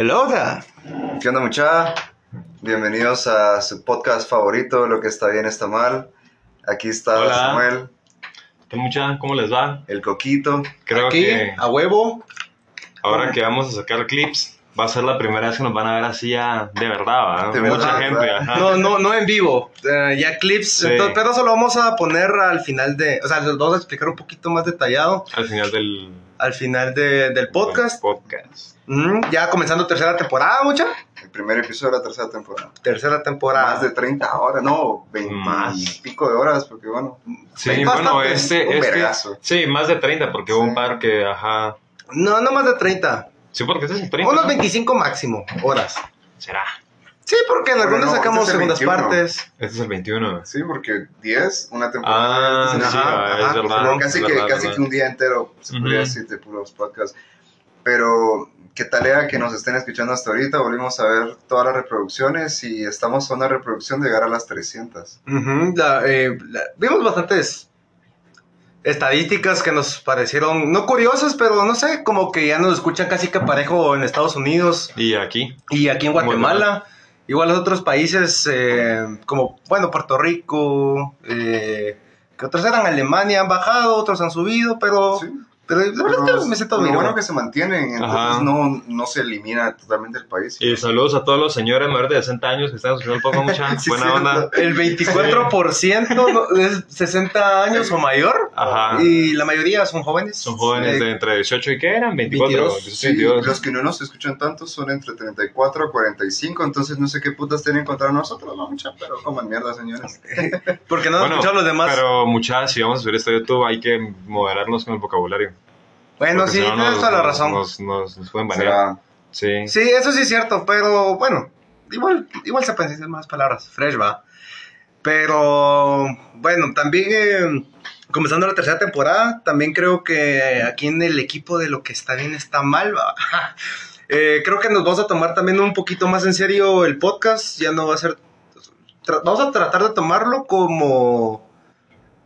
Hello there. ¿Qué onda mucha? Bienvenidos a su podcast favorito, Lo que está bien está mal. Aquí está Hola. Samuel, ¿Qué mucha? ¿Cómo les va? el Coquito. Creo Aquí, que a huevo. ahora que vamos a sacar clips, va a ser la primera vez que nos van a ver así ya de verdad. De Mucha verdad, gente, ¿verdad? ajá. No, no, no en vivo. eh, ya clips. Sí. entonces, pero eso lo vamos a poner al final de. O sea, los vamos a explicar un poquito más detallado Al final del al final de- del podcast. del podcast. Mm, ya comenzando tercera temporada, mucha. El primer episodio de la tercera temporada. Tercera temporada. Más de 30 horas, no, 20 Más. y pico de horas, porque bueno, Sí, bueno, este, un este, sí, más de 30, porque hubo un par que, ajá, No, no más de 30. Sí, porque este es el 30, Unos ¿no? 25 máximo horas. será, Sí, porque en Bueno, algunos no, sacamos este es segundas 21. partes. este es el 21. sí, porque 10, una temporada. Ah, este sí, es el- ajá, va, ajá, es verdad. Bueno, casi, es que, verdad, casi verdad. que un día entero, se podría Ujú. decir, de puros podcasts. Pero, ¿qué tal era que nos estén escuchando hasta ahorita? Volvimos a ver todas las reproducciones y estamos a una reproducción de llegar a las 300. Ujú, la- eh, la- vimos bastantes estadísticas que nos parecieron, no curiosas, pero no sé, como que ya nos escuchan casi que parejo en Estados Unidos Y aquí, y aquí en Guatemala. Igual los otros países, eh, como, bueno, Puerto Rico, eh, que otros eran Alemania, han bajado, otros han subido, pero, Sí. Pero la verdad es que me siento lo bien. bueno que se mantienen, entonces no, no se elimina totalmente el país. y saludos a todos los señores mayores de 60 años que están escuchando el podcast, mucha Sí, buena onda. El 24% no- es 60 años o mayor Ajá. y la mayoría son jóvenes. Son jóvenes Eh, de entre 18 y ¿qué eran? 24, 22. 18, Sí, 22. los que no nos escuchan tanto son entre 34 a 45, entonces no sé qué putas tienen contra nosotros, no mucha, pero coman mierda, señores. Porque no han Bueno, escuchado los demás. Pero muchas, si vamos a subir esto a YouTube, hay que moderarnos con el vocabulario. Bueno, Porque sí, no tienes toda la razón. Nos, nos, nos pueden banear. Sí. Sí, eso sí es cierto, pero bueno, igual, igual se pueden decir más palabras. Fresh va. Pero bueno, también eh, comenzando la tercera temporada, también creo que aquí en el equipo de lo que está bien está mal, va. Eh, creo que nos vamos a tomar también un poquito más en serio el podcast. Ya no va a ser. vamos a tratar de tomarlo como.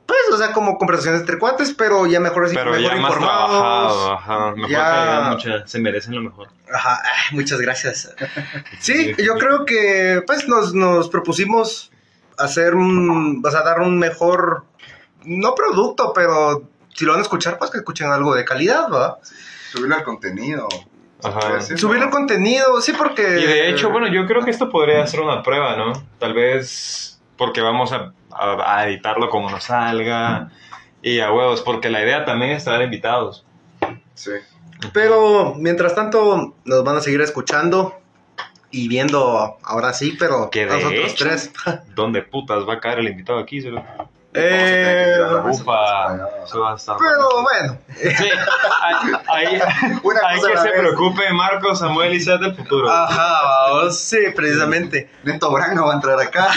Pues, o sea, como conversaciones entre cuates, pero ya mejor, Pero mejor ya más informados. trabajado, ajá. Mejor Ya- calidad, mucha, se merecen lo mejor. Ajá, ay, muchas gracias. Sí, yo creo que pues nos, nos propusimos hacer un, o sea, dar un mejor, no producto, pero si lo van a escuchar, pues que escuchen algo de calidad, ¿va? subirle al contenido. Ajá. Subir el contenido, sí, porque... Y de hecho, bueno, yo creo que esto podría ser una prueba, ¿no? Tal vez porque vamos a, a- a editarlo como nos salga. Y a huevos, porque la idea también es traer invitados. Sí. Pero mientras tanto nos van a seguir escuchando y viendo ahora sí, pero Que de nosotros hecho- tres. ¿Dónde putas va a caer el invitado aquí? ¿sí? Eh, Ufa, eso va a estar pero bueno. bueno, Sí, cosa que a se vez. preocupe Marco, Samuel y Seth del futuro. ajá, vamos, sí, precisamente. Neto Brand no va a entrar acá.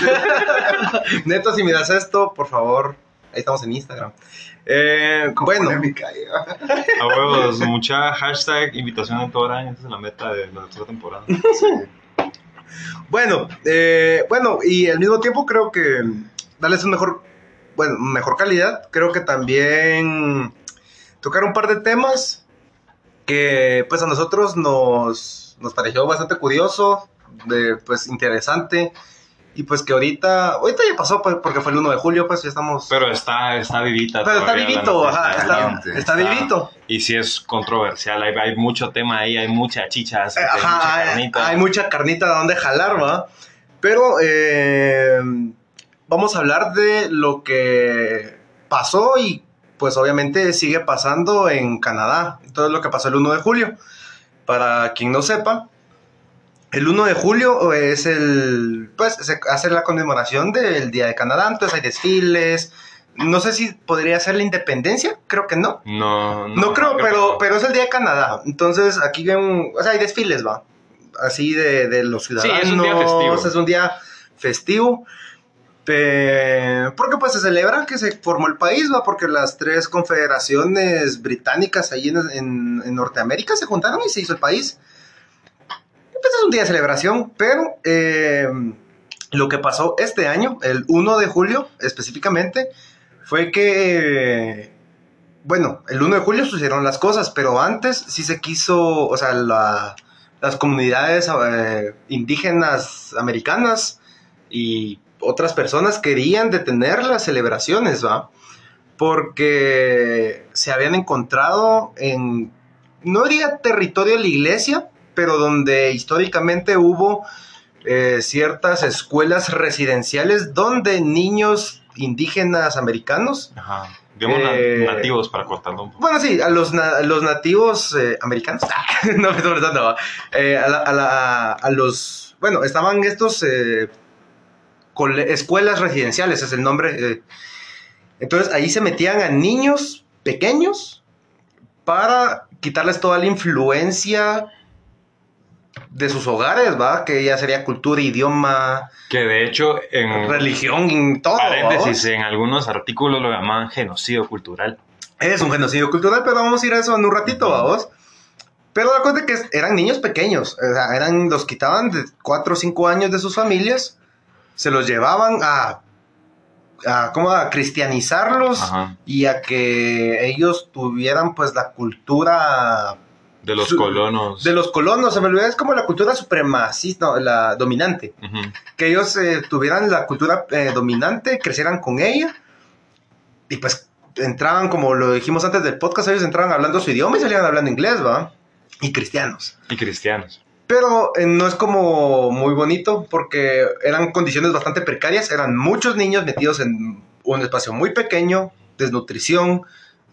Neto, si miras esto, por favor, ahí estamos en Instagram. Eh, bueno. A huevos, mucha hashtag invitación en todo año. Esa es la meta de la tercera temporada. Sí. bueno, eh, bueno, y al mismo tiempo creo que darles un mejor, bueno, mejor calidad. Creo que también tocar un par de temas que pues a nosotros nos, nos pareció bastante curioso, de, pues interesante. Y pues que ahorita, ahorita ya pasó pues, porque fue el 1 de julio, pues ya estamos... Pero está, está vivita. Pero está vivito, noticia, ajá, está, caliente. está Está- vivito. Y si es controversial, hay, hay mucho tema ahí, hay mucha chicha, así que hay Ajá, mucha carnita. hay mucha carnita de donde jalar, ¿va? Pero eh, vamos a hablar de lo que pasó y pues obviamente sigue pasando en Canadá. Todo lo que pasó el 1 de julio. Para quien no sepa, el 1 de julio es el, pues se hace la conmemoración del Día de Canadá, entonces hay desfiles. No sé si podría ser la independencia, creo que no. No, no, No, creo, pero, no. pero es el día de Canadá. Entonces, aquí ven, o sea, hay desfiles, va. Así de, de los Sí, ciudadanos. es un día festivo. Es un día festivo. Pe- porque pues se celebra que se formó el país, va, porque las tres confederaciones británicas ahí en, en- Norteamérica se juntaron y se hizo el país. Pues es un día de celebración, pero eh, lo que pasó este año, el 1 de julio específicamente, fue que, bueno, el 1 de julio sucedieron las cosas, pero antes sí se quiso, o sea, la las comunidades eh, indígenas americanas y otras personas querían detener las celebraciones, ¿va? Porque se habían encontrado en, no diría territorio de la iglesia, pero donde históricamente hubo eh, ciertas escuelas residenciales donde niños indígenas americanos Ajá. Digamos Eh, na- nativos para cortarlo un poco. Bueno, sí, a los, na- los nativos eh, americanos. no estoy molestando. ¿va? Eh, a, la- a la- a los. Bueno, estaban estos. Escuelas residenciales, es el nombre. eh. Entonces ahí se metían a niños pequeños para quitarles toda la influencia de sus hogares, ¿va? Que ya sería cultura, idioma, Que de hecho, en religión, y todo. ¿va? paréntesis, en algunos artículos lo llaman genocidio cultural. Es un genocidio cultural, pero vamos a ir a eso en un ratito, vamos. Pero la cosa es que eran niños pequeños, o sea, eran, los quitaban de 4 o 5 años de sus familias, se los llevaban a, a, ¿cómo? a cristianizarlos Ajá. y a que ellos tuvieran pues la cultura De los Su- colonos. de los colonos, se me olvidó, es como la cultura supremacista, la dominante que ellos eh, tuvieran la cultura eh, dominante, crecieran con ella y pues entraban, como lo dijimos antes del podcast, ellos entraban hablando su idioma y salían hablando inglés, ¿va? Y cristianos. Y cristianos. Pero eh, no es como muy bonito porque eran condiciones bastante precarias, eran muchos niños metidos en un espacio muy pequeño, desnutrición,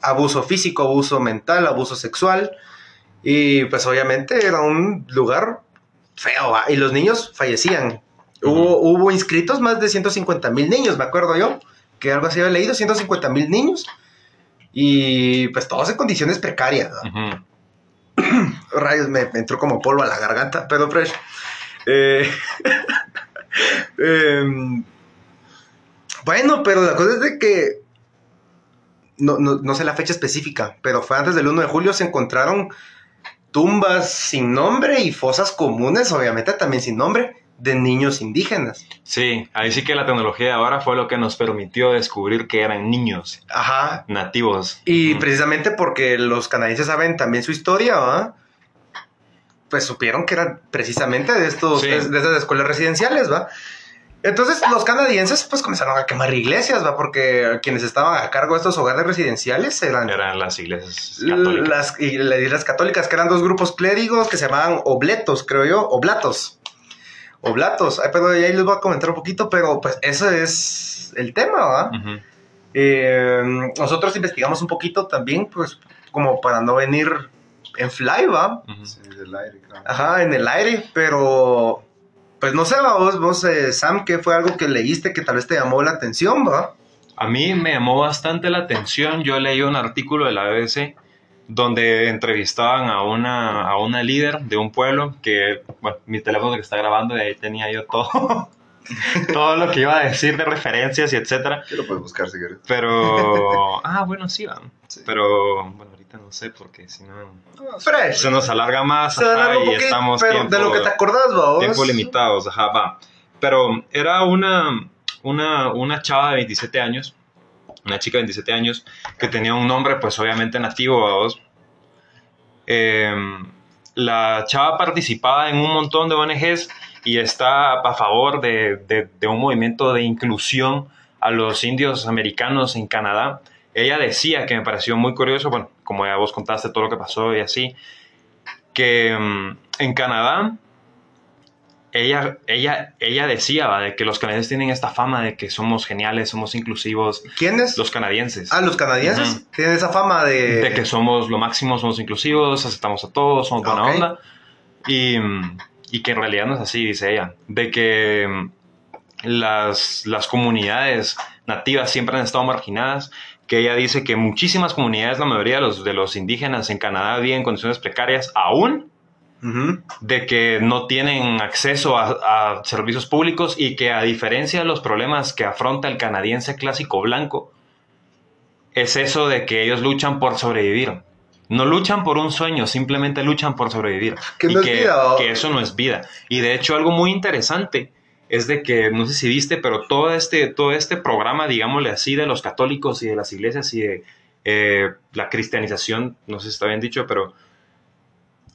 abuso físico, abuso mental, abuso sexual y pues obviamente era un lugar feo ¿va? y los niños fallecían. Hubo, hubo inscritos más de 150 mil niños, me acuerdo yo, que algo así había leído, 150 mil niños y pues todos en condiciones precarias. Ujú. Rayos, me, entró como polvo a la garganta, pero fresh. Eh, em, bueno, pero la cosa es de que. No, no, no sé la fecha específica, pero fue antes del 1 de julio. Se encontraron tumbas sin nombre y fosas comunes, obviamente también sin nombre, de niños indígenas. Sí, ahí sí que la tecnología de ahora fue lo que nos permitió descubrir que eran niños Ajá. nativos. Y precisamente porque los canadienses saben también su historia, ¿va? Pues supieron que eran precisamente de estos, Sí. de, de esas escuelas residenciales, ¿va? Entonces los canadienses pues comenzaron a quemar iglesias, ¿va? Porque quienes estaban a cargo de estos hogares residenciales eran Eran las iglesias católicas. las iglesias católicas, que eran dos grupos clérigos que se llamaban obletos, creo yo, oblatos. Oblatos, Ay, pero ahí les voy a comentar un poquito, pero pues ese es el tema, ¿va? Ujú. Eh, nosotros investigamos un poquito también, pues, como para no venir en fly, ¿va? Sí, del aire, claro. Ajá, en el aire, pero, pues no sé, ¿va? vos, vos eh, Sam, ¿qué fue algo que leíste que tal vez te llamó la atención, va? A mí me llamó bastante la atención. Yo leí un artículo de la BBC donde entrevistaban a una, a una líder de un pueblo que, bueno, mi teléfono que está grabando y ahí tenía yo todo, todo lo que iba a decir de referencias y etcétera. ¿Qué lo puedes buscar si quieres? Pero, ah, bueno, sí, van. Sí. Pero, bueno, ahorita no sé porque si no Fresh. se nos alarga más Se ajá, alarga un y poquito, estamos pero tiempo, de lo que te acordás, va, vos? tiempo limitados, ajá, va. Pero era una, una, una chava de 27 años, una chica de 27 años, que tenía un nombre, pues obviamente nativo, vos. La chava participaba en un montón de ONGs y está a favor de, de- un movimiento de inclusión a los indios americanos en Canadá. Ella decía que me pareció muy curioso, bueno, como ya vos contaste todo lo que pasó y así, que mm, en Canadá ella, ella, ella decía ¿va? de que los canadienses tienen esta fama de que somos geniales, somos inclusivos, ¿Quiénes? los canadienses. Ah, los canadienses tienen esa fama de... de que somos lo máximo, somos inclusivos, aceptamos a todos, somos buena Ok. onda. Y, y que en realidad no es así, dice ella. De que mm, las, las comunidades nativas siempre han estado marginadas. Que ella dice que muchísimas comunidades, la mayoría de los, de los indígenas en Canadá viven en condiciones precarias aún De que no tienen acceso a, a servicios públicos y que a diferencia de los problemas que afronta el canadiense clásico blanco, es eso de que ellos luchan por sobrevivir. No luchan por un sueño, simplemente luchan por sobrevivir. Que y no es que, vida, ¿o? que eso no es vida. Y de hecho algo muy interesante es de que, no sé si viste, pero todo este, todo este programa, digámosle así, de los católicos y de las iglesias y de eh, la cristianización, no sé si está bien dicho, pero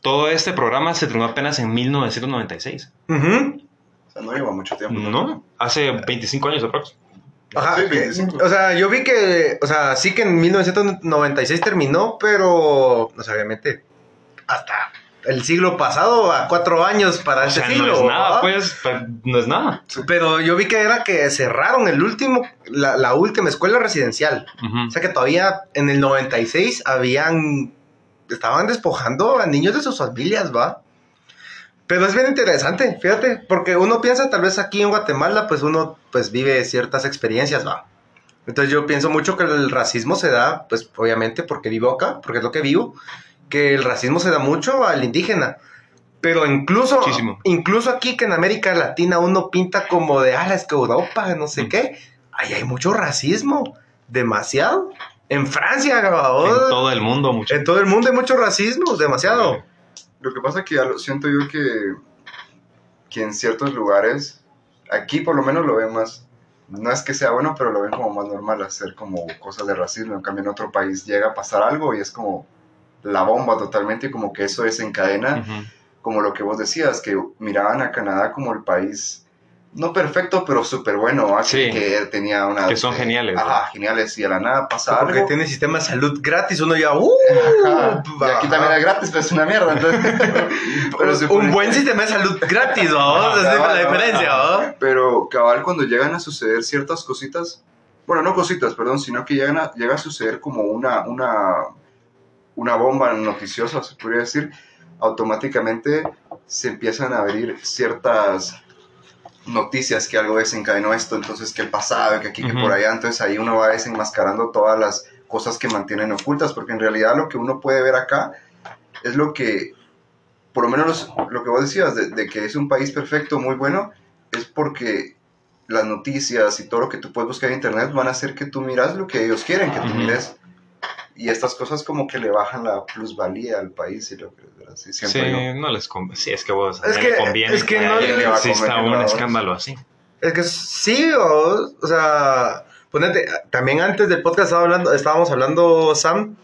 todo este programa se terminó apenas en 1996. Ujú. O sea, no lleva mucho tiempo. No, hace 25 años aproximadamente. Ajá, Sí, que- 25. o sea, yo vi que, o sea, sí que en 1996 terminó, pero, o sea, obviamente, hasta el siglo pasado, a cuatro años para O este sea, siglo. no es nada, pues, no es nada. Pero yo vi que era que cerraron el último, la, la última escuela residencial. O sea que todavía en el 96 habían, estaban despojando a niños de sus familias, ¿va? Pero es bien interesante, fíjate, porque uno piensa tal vez aquí en Guatemala, pues uno pues vive ciertas experiencias, ¿va? Entonces yo pienso mucho que el racismo se da, pues obviamente porque vivo acá, porque es lo que vivo, que el racismo se da mucho al indígena. Pero incluso, Muchísimo. incluso aquí que en América Latina uno pinta como de, ah, es que Europa, no sé Mm. qué, ahí hay mucho racismo, demasiado. En Francia, ¿va? En todo el mundo, mucho. En todo el mundo hay mucho racismo, demasiado. Lo que pasa que ya lo- siento yo que, que en ciertos lugares, aquí por lo menos lo ven más, no es que sea bueno, pero lo ven como más normal hacer como cosas de racismo. En cambio en otro país llega a pasar algo y es como la bomba totalmente y como que eso desencadena, como lo que vos decías, que miraban a Canadá como el país, no perfecto, pero súper bueno, ¿va? Sí. que, que tenía una... Que son geniales, ¿va? Ajá, geniales, y a la nada pasa Porque algo. tiene sistema de salud gratis, uno ya, ¡uh! Ajá, y aquí Ajá. también es gratis, pero es una mierda. entonces- pero Un buen sistema de salud gratis, Esa es la diferencia, ¿va? Pero cabal, cuando llegan a suceder ciertas cositas, bueno, no cositas, perdón, sino que llegan a, llega a suceder como una, una, una bomba noticiosa, se podría decir, automáticamente se empiezan a abrir ciertas noticias que algo desencadenó esto, entonces que el pasado, que aquí, que por allá, entonces ahí uno va desenmascarando todas las cosas que mantienen ocultas, porque en realidad lo que uno puede ver acá es lo que, por lo menos lo que vos decías, de, de que es un país perfecto, muy bueno, es porque las noticias y todo lo que tú puedes buscar en internet van a hacer que tú miras lo que ellos quieren que tú mires. Y estas cosas como que le bajan la plusvalía al país y lo que así Sí, siempre yo. no les conviene. Sí, es que vos Es no que- conviene es que no le exista un vos. escándalo así. Es que sí, o, o sea, ponete, también antes del podcast estaba hablando, estábamos hablando, Sam,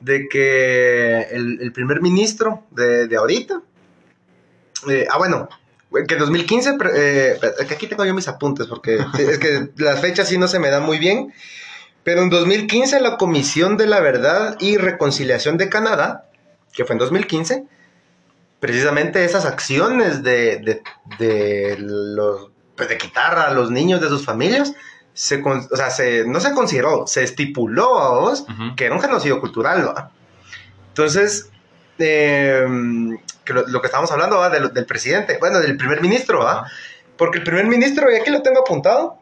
de que el, el primer ministro de, de ahorita, eh, ah, bueno, que en 2015, pre- eh, que aquí tengo yo mis apuntes, porque es que las fechas sí no se me dan muy bien, pero en 2015 la Comisión de la Verdad y Reconciliación de Canadá, que fue en 2015, precisamente esas acciones de, de, de los pues, de quitar a los niños de sus familias, se, o sea, se, no se consideró, se estipuló a vos Ujú. que era un genocidio cultural, ¿va? Entonces, eh, que lo, lo que estábamos hablando ¿va? Del, del presidente, bueno, del primer ministro, ¿va? Ajá. Porque el primer ministro, y aquí lo tengo apuntado,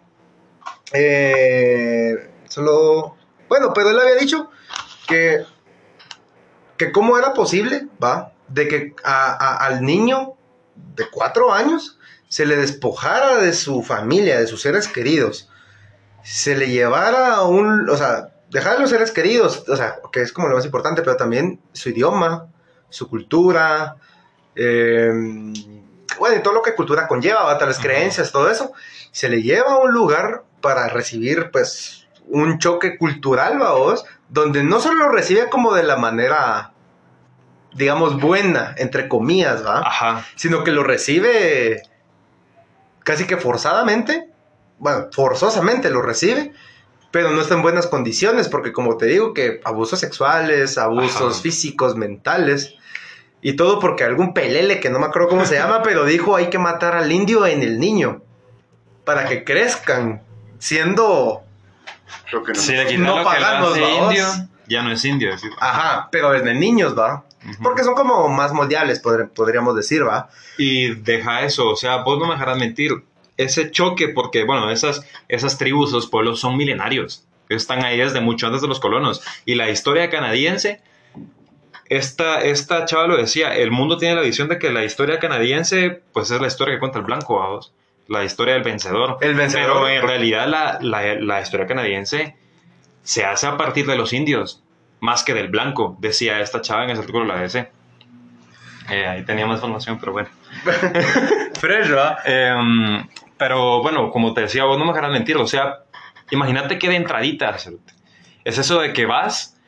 eh, solo, bueno, pero él había dicho que, que cómo era posible, ¿va? De que a- a- al niño de cuatro años se le despojara de su familia, de sus seres queridos, se le llevara a un, o sea, dejar a los seres queridos, o sea, que es como lo más importante, pero también su idioma, su cultura, eh, bueno, y todo lo que cultura conlleva, ¿va? tales Ajá. creencias, todo eso, se le lleva a un lugar para recibir, pues, un choque cultural, vos, donde no solo lo recibe como de la manera, digamos, buena, entre comillas, ¿va? Ajá. sino que lo recibe casi que forzadamente, bueno, forzosamente lo recibe, pero no está en buenas condiciones, porque como te digo, que abusos sexuales, abusos Ajá. físicos, mentales, y todo porque algún pelele, que no me acuerdo cómo se llama, pero dijo hay que matar al indio en el niño, para que crezcan siendo, Lo que no- Si le quitas No lo que lo paganos, hace vamos. indio, ya no es indio. ajá, pero desde niños, ¿va? Porque son como más moldeables, podr- podríamos decir, ¿va? Y deja eso, o sea, vos no me dejarás mentir. Ese choque, porque, bueno, esas, esas tribus, esos pueblos son milenarios. Están ahí desde mucho antes de los colonos. Y la historia canadiense, esta, esta chava lo decía, el mundo tiene la visión de que la historia canadiense, pues es la historia que cuenta el blanco, vamos. La historia del vencedor. El vencedor. Pero en realidad la, la, la historia canadiense se hace a partir de los indios, más que del blanco, decía esta chava en ese artículo de la DC. Eh, ahí tenía más información, pero bueno. Fresh. Em, pero bueno, como te decía, vos no me dejarás mentir. O sea, imagínate que de entradita, es eso de que vas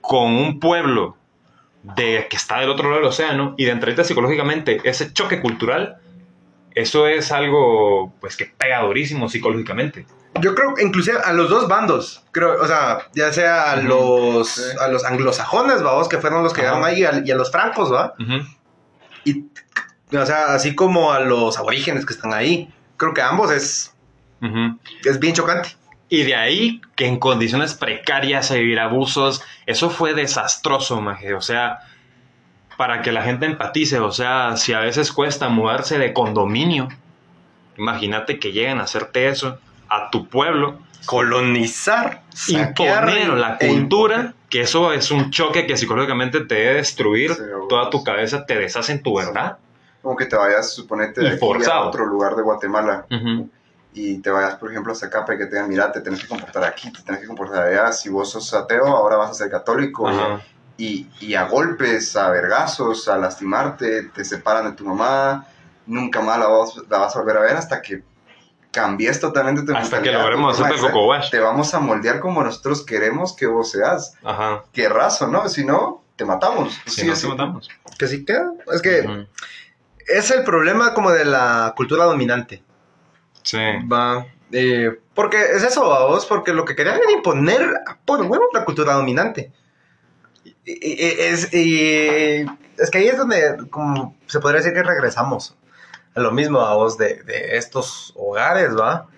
con un pueblo de que está del otro lado del océano y de entrarte psicológicamente ese choque cultural, eso es algo pues que pega durísimo psicológicamente. Yo creo que inclusive a los dos bandos, creo, o sea, ya sea a Ujú, los sí. a los anglosajones, vamos, que fueron los que llegaron ahí, y a, y a los francos, ¿va? Y, o sea, así como a los aborígenes que están ahí. Creo que ambos es, es bien chocante. Y de ahí que en condiciones precarias a vivir abusos, eso fue desastroso, maje. O sea, para que la gente empatice, o sea, si a veces cuesta mudarse de condominio, imagínate que lleguen a hacerte eso a tu pueblo, Colonizar, saquear imponer la e cultura, que eso es un choque que psicológicamente te debe destruir toda tu cabeza, te deshace en tu verdad. Como que te vayas, suponete, de aquí a otro lugar de Guatemala y te vayas, por ejemplo, hasta acá para que te digan, mira, te tienes que comportar aquí, te tienes que comportar allá. Si vos sos ateo, ahora vas a ser católico. Ajá. Y, y a golpes, a vergazos, a lastimarte, te separan de tu mamá, nunca más la vas, la vas a volver a ver hasta que cambies totalmente tu Hasta que logremos hacer coco wash. Te vamos a moldear como nosotros queremos que vos seas. Ajá. Qué raso, ¿no? Si no, te matamos. Si Sí, no, te matamos. Que sí queda. Es que es el problema como de la cultura dominante. Sí. Va. eh, porque es eso, vos, porque lo que querían era imponer por huevo la cultura dominante. Es, es que ahí es donde como se podría decir que regresamos a lo mismo a vos de, de estos hogares, ¿va?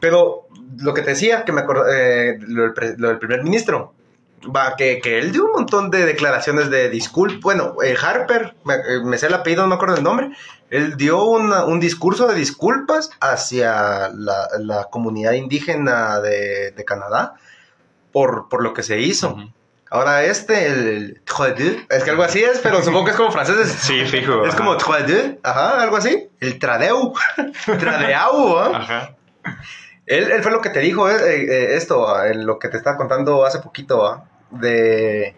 Pero lo que te decía, que me del pre- lo del primer ministro, va, que, que él dio un montón de declaraciones de disculpas. Bueno, eh, Harper, me, eh, me sé el apellido, no me acuerdo el nombre, él dio un discurso de disculpas hacia la, la comunidad indígena de, de Canadá por, por lo que se hizo. Ahora este, el Troisier, es que algo así es, pero supongo que es como francés. Es, Sí, fijo. es ajá. como Troisier, ajá, algo así. El Tradeu, Tradeau, ¿ah? Ajá. Él, él fue lo que te dijo eh, eh, esto, ah, en lo que te estaba contando hace poquito, ah, de,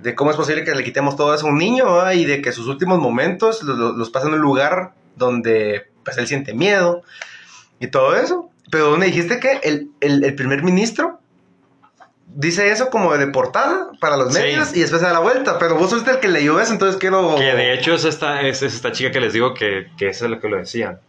de cómo es posible que le quitemos todo eso a un niño ah, y de que sus últimos momentos los, los- los pasa en un lugar donde pues él siente miedo y todo eso. Pero me dijiste que el, el- el primer ministro dice eso como de portada para los Sí. medios y después se da la vuelta. Pero vos fuiste el que leyó eso, entonces quiero... Que de hecho es esta, es, es esta chica que les digo que, que eso es lo que lo decía.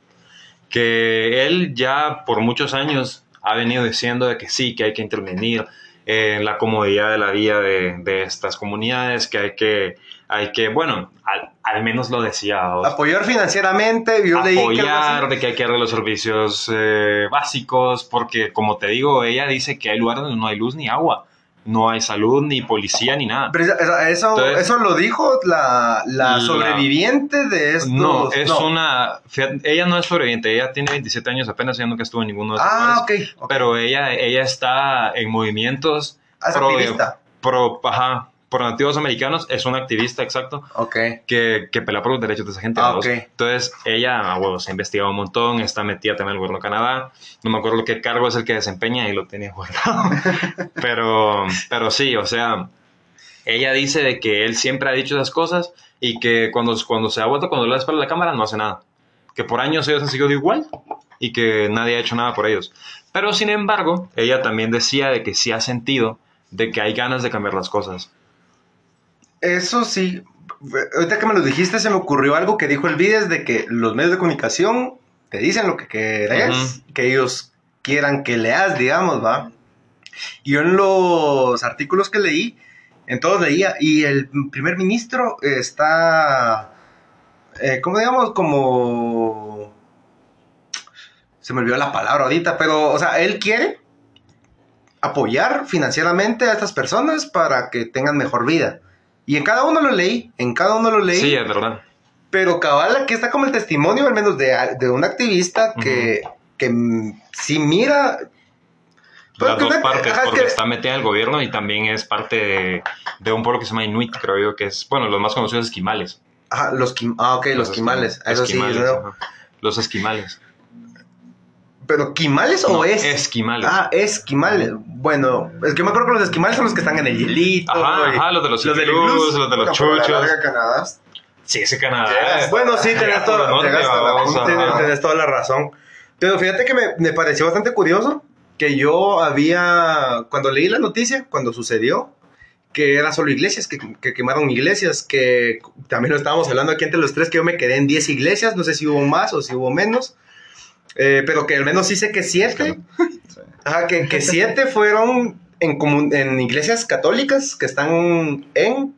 Que él ya por muchos años ha venido diciendo de que sí, que hay que intervenir en la comodidad de la vida de, de estas comunidades, que hay que, hay que bueno, al, al menos lo decía. o sea, Apoyar financieramente, yo que apoyar, de que hay que darle los servicios eh, básicos, porque como te digo, ella dice que hay lugares donde no hay luz ni agua, no hay salud, ni policía, ni nada. Pero eso, eso, Entonces- eso lo dijo la, la La- sobreviviente de estos. No, es no. una... ella no es sobreviviente, ella tiene 27 años apenas, ella nunca estuvo en ninguno de esos Ah, lugares, ok. ok. Pero ella, ella está en movimientos Ah, pro, activista. pro, ajá, pro nativos americanos, es una activista, exacto, que, que pelea por los derechos de esa gente. Ah. Entonces, ella, a huevos, ha investigado un montón, está metida también en el gobierno de Canadá. No me acuerdo lo que cargo es el que desempeña y lo tenía guardado. pero, pero sí, o sea, ella dice de que él siempre ha dicho esas cosas y que cuando, cuando se ha vuelto, cuando le da espalda a la cámara, no hace nada. Que por años ellos han seguido igual y que nadie ha hecho nada por ellos. Pero sin embargo, ella también decía de que sí ha sentido de que hay ganas de cambiar las cosas. Eso sí. Ahorita que me lo dijiste, se me ocurrió algo que dijo el Vides de que los medios de comunicación te dicen lo que querés, que ellos quieran que leas, digamos, ¿va? Y yo en los artículos que leí, en todos leía, y el primer ministro está, eh, ¿cómo digamos? Como... Se me olvidó la palabra ahorita, pero, o sea, él quiere apoyar financieramente a estas personas para que tengan mejor vida. Y en cada uno lo leí, en cada uno lo leí. Sí, es verdad. Pero cabal, aquí está como el testimonio, al menos de, de un activista que, que mm, sí mira. Las dos partes, porque que- está metida en el gobierno y también es parte de, de un pueblo que se llama Inuit, creo yo, que es, bueno, los más conocidos esquimales. Ajá, los, ah, ok, los. Eso sí, esquimales, ¿no? ajá. Los esquimales. ¿Pero quimales o No, es? Esquimales. Ah, esquimales. Bueno, es que me acuerdo que los esquimales son los que están en el hielito. Ajá, ajá, los de los, los iglús. los de los a la chuchos. larga Canadá Sí, ese Canadá. Llegas- Bueno, sí, tenés norte, tenés toda tenés toda la razón. Pero fíjate que me, me pareció bastante curioso que yo había, cuando leí la noticia, cuando sucedió, que era solo iglesias, que, que quemaron iglesias, que también lo estábamos hablando aquí entre los tres, que yo me quedé en 10 iglesias, no sé si hubo más o si hubo menos, eh, pero que al menos sí sé que 7, Sí. ajá, que, que 7 fueron en, comun- en iglesias católicas que están en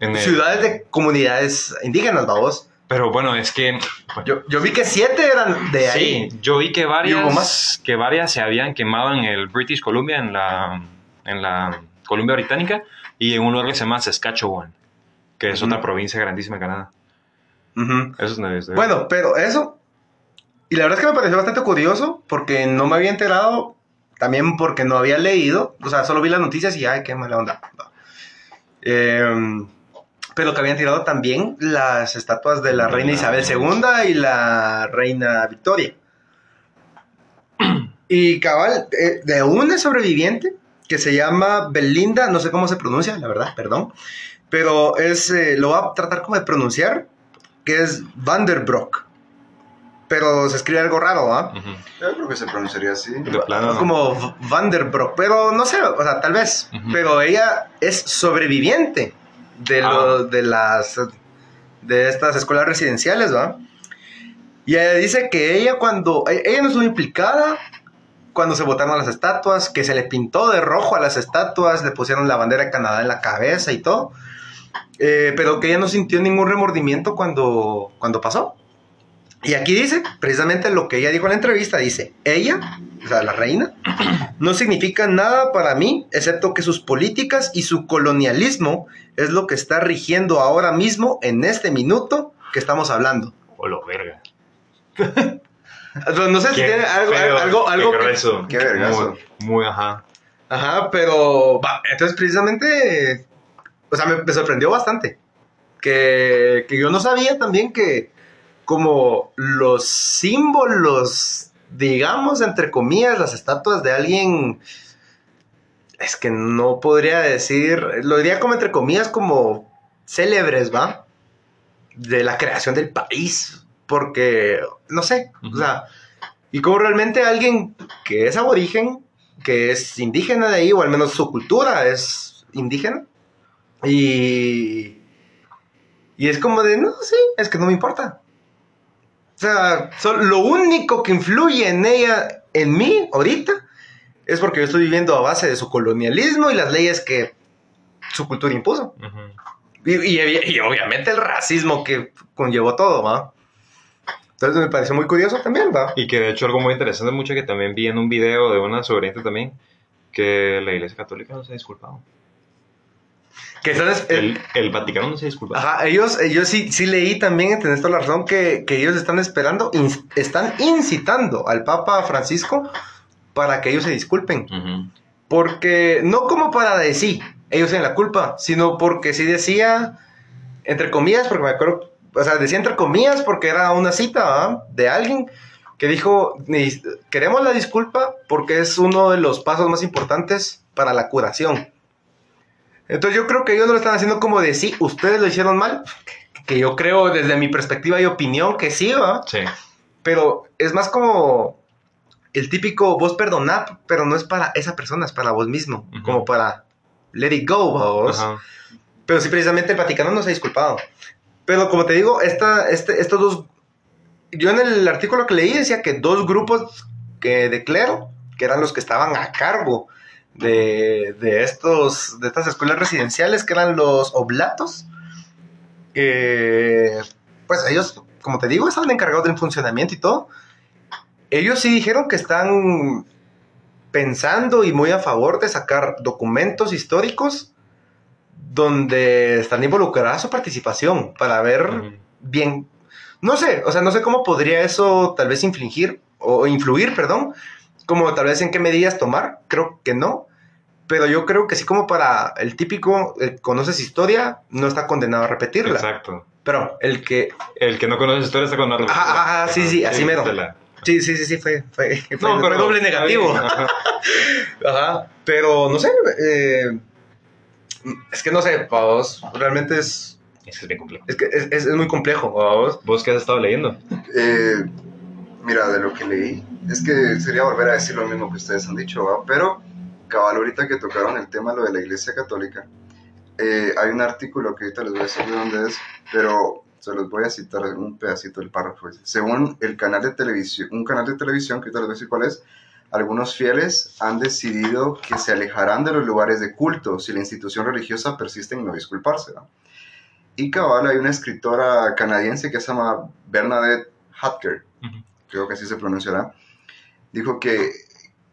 En el- ciudades de comunidades indígenas, vamos. Pero bueno, es que Yo, yo vi que 7 eran de ahí. Sí, yo vi que ¿Y hubo varias, más? que varias se habían quemado en el British Columbia, en la, en la Columbia Británica, y en un lugar que se llama Saskatchewan, que es Ujú. otra provincia grandísima de Canadá. Ujú. Eso es donde- Bueno, pero eso. Y la verdad es que me pareció bastante curioso porque no me había enterado, también porque no había leído, o sea, solo vi las noticias y ay, qué mala onda. Eh, pero que habían tirado también las estatuas de la reina Isabel II y la reina Victoria. Y cabal, eh, de una sobreviviente que se llama Belinda, no sé cómo se pronuncia, la verdad, perdón, pero es, eh, lo voy a tratar como de pronunciar, que es Vanderbroek. Pero se escribe algo raro, ¿ah? Yo creo que se pronunciaría así. De plano. Como Vanderbroek, pero no sé, o sea, tal vez. Pero ella es sobreviviente de, Ah. lo- de las de estas escuelas residenciales, ¿va? Y ella dice que ella cuando e- ella no estuvo implicada cuando se botaron las estatuas, que se le pintó de rojo a las estatuas, le pusieron la bandera de Canadá en la cabeza y todo, eh, pero que ella no sintió ningún remordimiento cuando, cuando pasó. Y aquí dice, precisamente lo que ella dijo en la entrevista, dice, ella, o sea, la reina, no significa nada para mí, excepto que sus políticas y su colonialismo es lo que está rigiendo ahora mismo, en este minuto que estamos hablando. O lo verga. No sé si Qué tiene algo, feo, algo, algo qué que- grueso. Qué vergazo. Muy, muy, ajá. Ajá, pero entonces precisamente, o sea, me, me sorprendió bastante. Que, que yo no sabía también que como los símbolos, digamos, entre comillas, las estatuas de alguien, es que no podría decir, lo diría como entre comillas, como célebres, ¿va? De la creación del país, porque, no sé, o sea, y como realmente alguien que es aborigen, que es indígena de ahí, o al menos su cultura es indígena. Y. Y es como de, no, sí, es que no me importa. O sea, sol- lo único que influye en ella, en mí, ahorita, es porque yo estoy viviendo a base de su colonialismo y las leyes que su cultura impuso. Ujú. Y, y- y obviamente el racismo que conllevó todo, ¿va? Entonces me pareció muy curioso también, ¿va? Y que de hecho algo muy interesante mucho que también vi en un video de una sobreviviente también, que la Iglesia Católica no se ha disculpado. Que están, El, el Vaticano no se ha disculpado. Ajá, ellos, ellos sí, sí leí también, tenés toda la razón, que, que ellos están esperando, están incitando al Papa Francisco para que ellos se disculpen. Porque, no como para decir, ellos tienen la culpa, sino porque sí decía, entre comillas, porque me acuerdo, o sea, decía entre comillas porque era una cita ¿va? de alguien que dijo, "Ni- queremos la disculpa porque es uno de los pasos más importantes para la curación. Entonces yo creo que ellos no lo están haciendo como de sí, ustedes lo hicieron mal, que yo creo desde mi perspectiva y opinión que sí, ¿va? Sí. Pero es más como el típico vos perdonad, pero no es para esa persona, es para vos mismo, Ujú. como para let it go, vos. Ajá. Pero sí, precisamente el Vaticano no se ha disculpado. Pero como te digo, esta, este, estos dos. Yo en el artículo que leí decía que dos grupos que de clero, que eran los que estaban a cargo de, de, estos, de estas escuelas residenciales, que eran los oblatos, eh, pues ellos, como te digo, estaban encargados del funcionamiento y todo. Ellos sí dijeron que están pensando y muy a favor de sacar documentos históricos donde están involucrada su participación para ver bien. No sé, o sea, no sé cómo podría eso tal vez infligir o influir, perdón, como tal vez en qué medidas tomar, creo que no, pero yo creo que sí como para el típico, el que conoces historia, no está condenado a repetirla, Exacto. pero el que, El que no conoce historia está con una Ajá, ajá, ajá, sí, sí, así mero. sí, sí, sí, sí, fue, fue, fue No, pero doble negativo. Ajá. Ajá, pero no sé, eh, es que no sé, para vos, realmente es, Eso es bien complejo. es que es, es- es muy complejo, para vos. ¿Vos qué has estado leyendo? Eh, mira, de lo que leí, es que sería volver a decir lo mismo que ustedes han dicho, ¿va? pero cabal ahorita que tocaron el tema lo de la Iglesia Católica, eh, hay un artículo que ahorita les voy a decir de dónde es, pero se los voy a citar un pedacito del párrafo. Según el canal de televisión, un canal de televisión, que ahorita les voy a decir cuál es, algunos fieles han decidido que se alejarán de los lugares de culto si la institución religiosa persiste en no disculparse. ¿no? Y cabal, hay una escritora canadiense que se llama Bernadette Hatker, Ujú. creo que así se pronunciará, dijo que,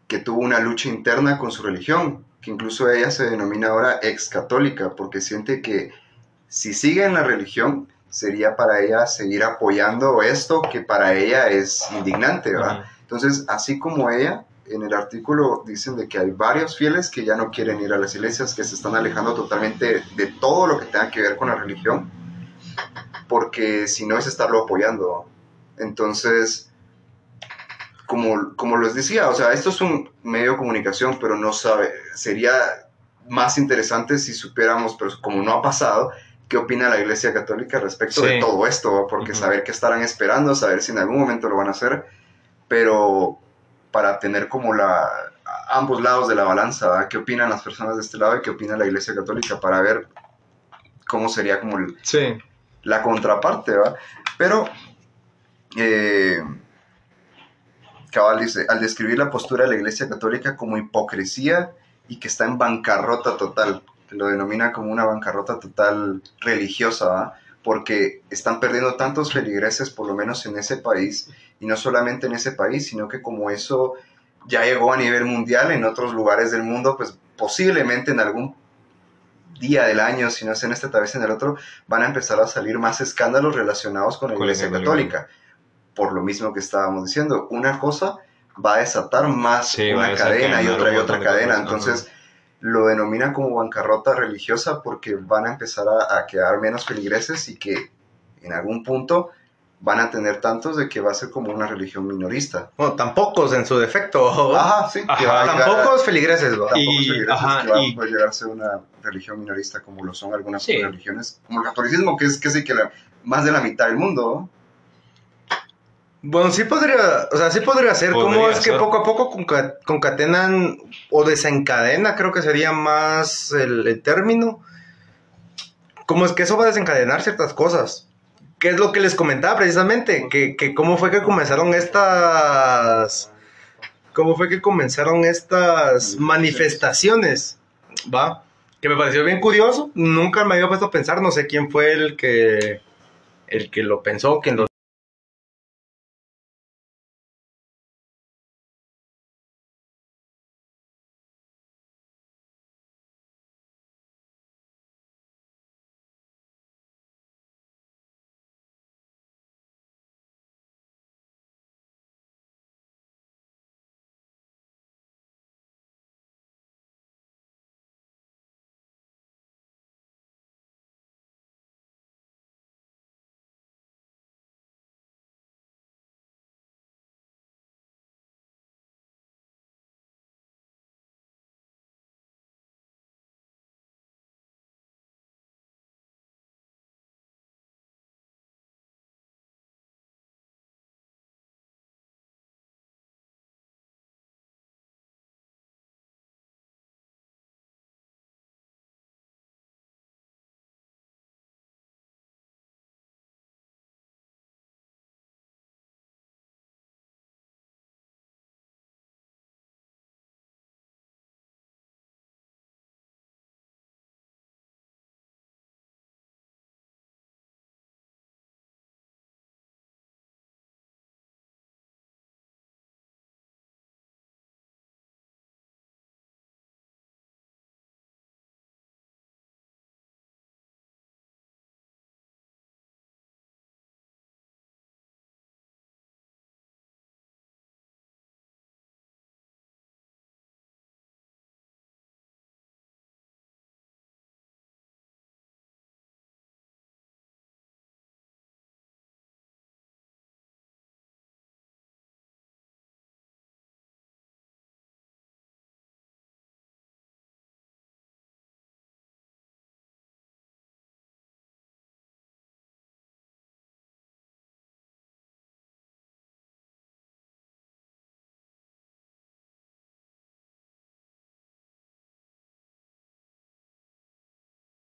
que tuvo una lucha interna con su religión, que incluso ella se denomina ahora ex católica, porque siente que si sigue en la religión, sería para ella seguir apoyando esto que para ella es indignante, ¿verdad? Entonces, así como ella, en el artículo dicen de que hay varios fieles que ya no quieren ir a las iglesias, que se están alejando totalmente de todo lo que tenga que ver con la religión, porque si no es estarlo apoyando. Entonces, como, como les decía, o sea, esto es un medio de comunicación, pero no sabe, sería más interesante si supiéramos, pero como no ha pasado, qué opina la Iglesia Católica respecto Sí. de todo esto, porque Ujú. saber qué estarán esperando, saber si en algún momento lo van a hacer, pero para tener como la ambos lados de la balanza, ¿va? qué opinan las personas de este lado y qué opina la Iglesia Católica, para ver cómo sería como el, Sí. la contraparte, ¿va? Pero, eh, Cabal dice, al describir la postura de la Iglesia Católica como hipocresía y que está en bancarrota total, lo denomina como una bancarrota total religiosa, ¿va? Porque están perdiendo tantos feligreses, por lo menos en ese país, y no solamente en ese país, sino que como eso ya llegó a nivel mundial en otros lugares del mundo, pues posiblemente en algún día del año, si no es en este, tal vez en el otro, van a empezar a salir más escándalos relacionados con la Iglesia Católica. Por lo mismo que estábamos diciendo, una cosa va a desatar más Sí, una cadena y otra y otra cadena. cosas, Entonces, lo denominan como bancarrota religiosa porque van a empezar a, a quedar menos feligreses y que en algún punto van a tener tantos de que va a ser como una religión minorista. Bueno, tampoco en su defecto. Ajá, sí. Ajá. que va Tampoco feligreses, ¿va? tampoco Y- feligreses, ajá, que va y- a poder llegar a ser una religión minorista como lo son algunas Sí. religiones, como el catolicismo, que es casi que la- más de la mitad del mundo. ¿no? Bueno, sí podría, o sea, sí podría ser. ¿Cómo Podría es que poco a poco conca- concatenan o desencadena, creo que sería más el, el término? ¿Cómo es que eso va a desencadenar ciertas cosas? ¿Qué es lo que les comentaba precisamente? Que, que cómo fue que comenzaron estas... ¿Cómo fue que comenzaron estas manifestaciones? ¿Va? Que me pareció bien curioso. Nunca me había puesto a pensar, no sé quién fue el que... El que lo pensó, quien lo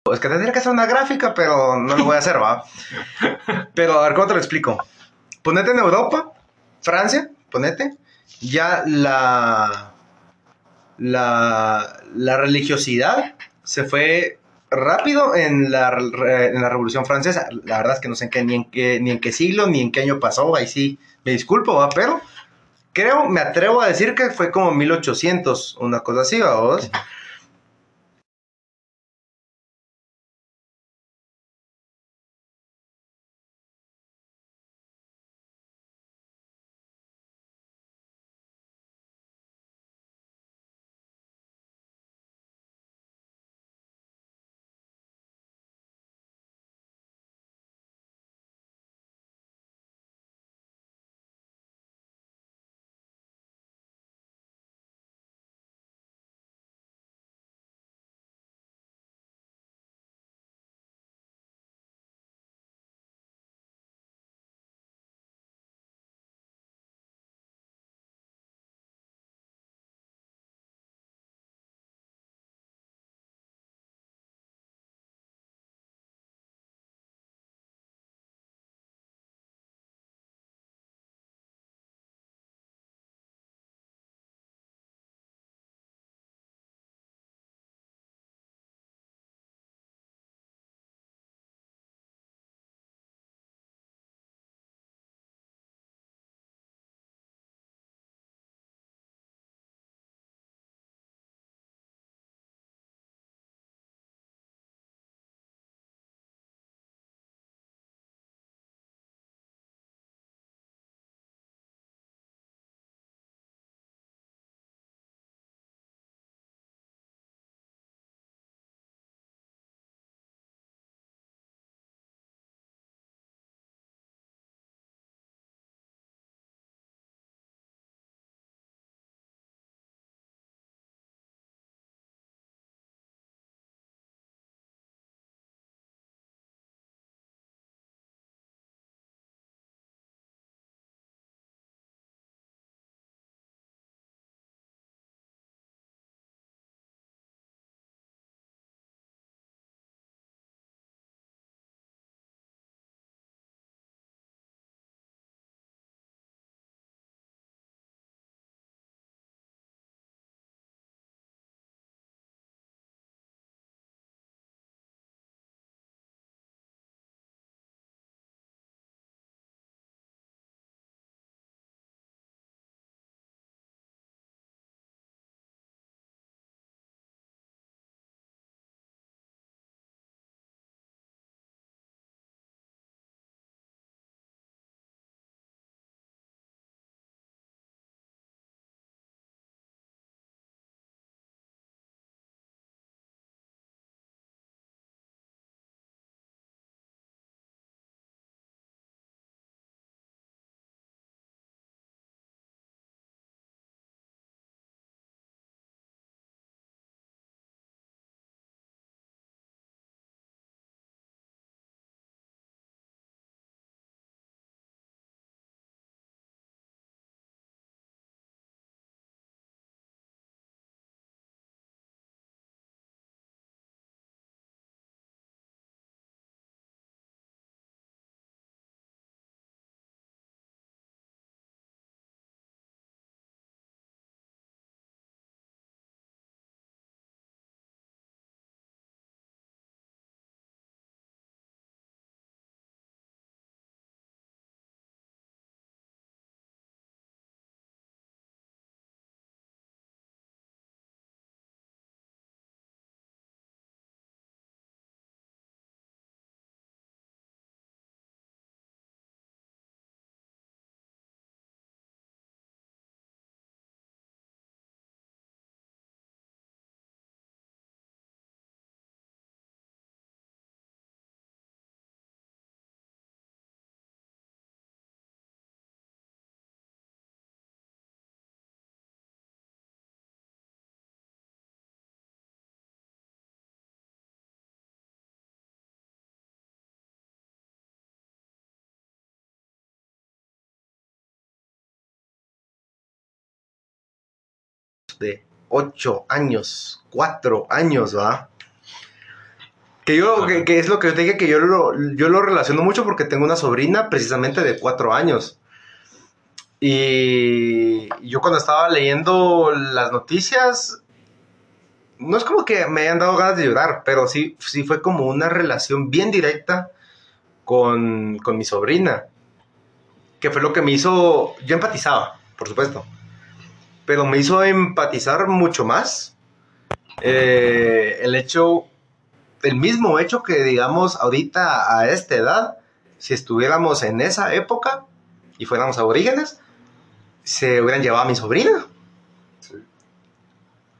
Pues que tendría que hacer una gráfica, pero no lo voy a hacer, va. Pero a ver, ¿cómo te lo explico? Ponete en Europa, Francia, ponete, ya la, la, la religiosidad se fue rápido en la, en la Revolución Francesa. La verdad es que no sé en qué, ni, en qué, ni en qué siglo, ni en qué año pasó. Ahí sí, me disculpo, ¿va? pero creo, me atrevo a decir que fue como 1800, una cosa así, vamos. De 8 años, 4 años, ¿va? Que yo, que, es lo que yo te dije, que yo lo, yo lo relaciono mucho porque tengo una sobrina precisamente de cuatro años. Y yo cuando estaba leyendo las noticias, no es como que me hayan dado ganas de llorar, pero sí, sí fue como una relación bien directa con, con mi sobrina. Que fue lo que me hizo, yo empatizaba, por supuesto, pero me hizo empatizar mucho más eh, el hecho, el mismo hecho que digamos ahorita a esta edad, si estuviéramos en esa época y fuéramos aborígenes, se hubieran llevado a mi sobrina. Sí.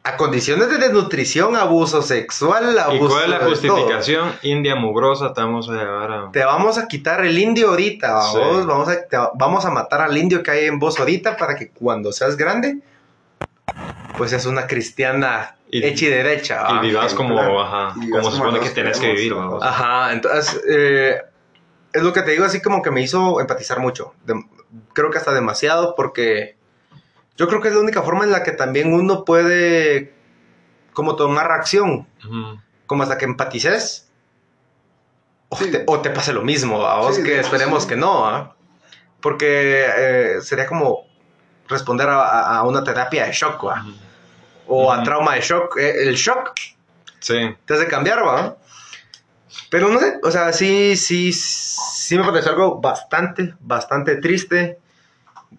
A condiciones de desnutrición, abuso sexual, ¿Y abuso cuál es la todo. justificación? India mugrosa, te vamos a llevar a... Te vamos a quitar el indio ahorita, Sí. vamos, vamos, a, te- vamos a matar al indio que hay en vos ahorita para que cuando seas grande, pues seas una cristiana Y- hecha y derecha. Y ¿va? vivas como, claro. ajá, Y como vivas se como supone que tenés que vivir. ajá. entonces eh, es lo que te digo, así como que me hizo empatizar mucho. De- creo que hasta demasiado, porque yo creo que es la única forma en la que también uno puede como tomar reacción, Ujú. como hasta que empatices. O, Sí. te, o te pase lo mismo, a vos Sí, que esperemos sí. que no, ¿ah? porque eh, sería como responder a, a- a una terapia de shock. Ujú. O a trauma de shock. Eh, el shock Sí. te hace cambiar, ¿va? Pero no sé, o sea, sí, sí, sí me pareció algo bastante, bastante triste.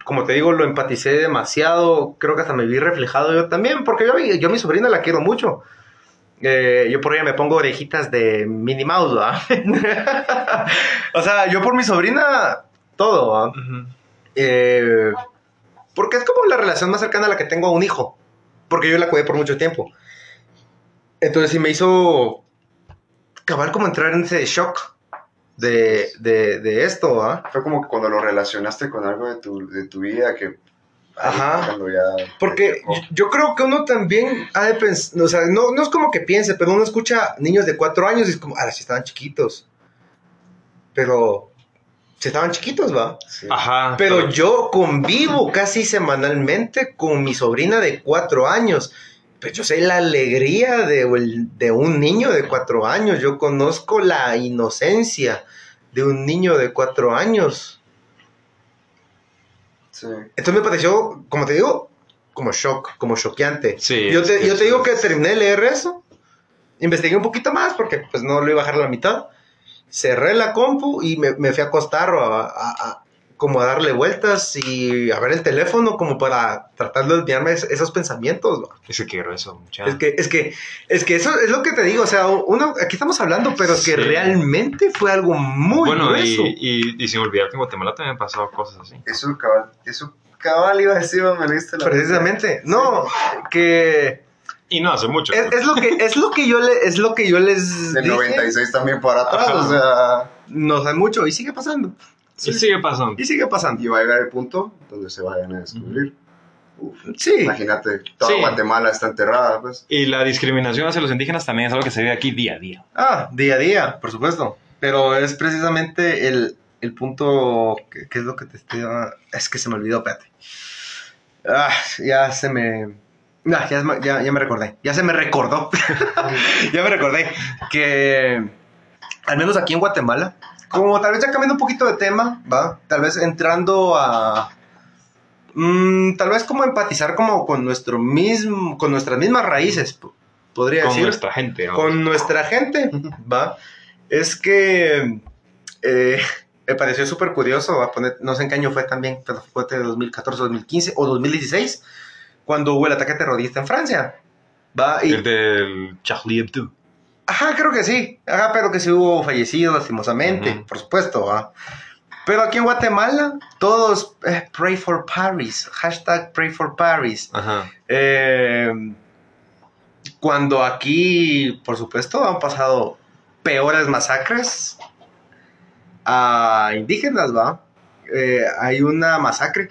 Como te digo, lo empaticé demasiado. Creo que hasta me vi reflejado yo también, porque yo, yo a mi sobrina la quiero mucho. Eh, yo por ella me pongo orejitas de Minnie Mouse, ¿va? o sea, yo por mi sobrina, todo, ¿va? Eh, porque es como la relación más cercana a la que tengo a un hijo. Porque yo la cuidé por mucho tiempo. Entonces sí me hizo cabal como entrar en ese shock de, de, de esto, ¿ah? Fue como que cuando lo relacionaste con algo de tu, de tu vida que... Ajá. Ya... Porque yo- creo que uno también ha de pensar, o sea, no, no es como que piense, pero uno escucha niños de cuatro años y es como, ah, si estaban chiquitos. Pero, si estaban chiquitos, va. Sí. Ajá. Pero yo convivo casi semanalmente con mi sobrina de cuatro años. Pero yo sé la alegría de, de un niño de cuatro años. Yo conozco la inocencia de un niño de cuatro años. Sí. Entonces me pareció, como te digo, como shock, como choqueante. Sí, yo te, yo te digo que terminé de leer eso. Investigué un poquito más porque pues no lo iba a bajar a la mitad. Cerré la compu y me, me fui a acostar a, a- a- como a darle vueltas y a ver el teléfono como para tratar de olvidarme es- esos pensamientos. ¿va? Es que quiero eso, muchacho. Es que, es que, es que eso es lo que te digo, o sea, uno, aquí estamos hablando, pero que realmente fue algo muy bueno, y, grueso. y, y sin olvidar que en Guatemala también han pasado cosas así. Eso cabal, eso cabal iba a decir, me la Precisamente, no, que Y no hace mucho. es, es lo que es lo que yo le, es lo que yo les Del dije. 96 también para atrás, Ajá. o sea... No sé mucho y sigue pasando. Y sigue pasando. Y sigue pasando. Y va a llegar el punto donde se vayan a descubrir. Uf, Sí. Imagínate, toda Sí. Guatemala está enterrada, pues. Y la discriminación hacia los indígenas también es algo que se ve aquí día a día. Ah, día a día, por supuesto. Pero es precisamente el, el punto que, que es lo que te estoy... Es que se me olvidó, espérate. Ah, ya se me... Ah, ya, ya, ya me recordé. Ya se me recordó. ya me recordé que al menos aquí en Guatemala, como tal vez ya cambiando un poquito de tema, ¿va? Tal vez entrando a... mm, tal vez como empatizar como con nuestro mismo, con nuestras mismas raíces, po- podría Con decir nuestra gente. vamos. con nuestra gente, ¿va? Es que eh, me pareció súper curioso, va a poner, no sé en qué año fue también, pero fue de 2014, 2015 o 2016, cuando hubo el ataque terrorista en Francia, ¿va? Y, El del Charlie Hebdo. ajá, creo que sí, ajá, pero que sí hubo fallecidos lastimosamente, por supuesto, ¿va? Pero aquí en Guatemala, todos, eh, pray for Paris, hashtag pray for Paris. Ajá. Eh, cuando aquí, por supuesto, han pasado peores masacres a indígenas, ¿va? Eh, hay una masacre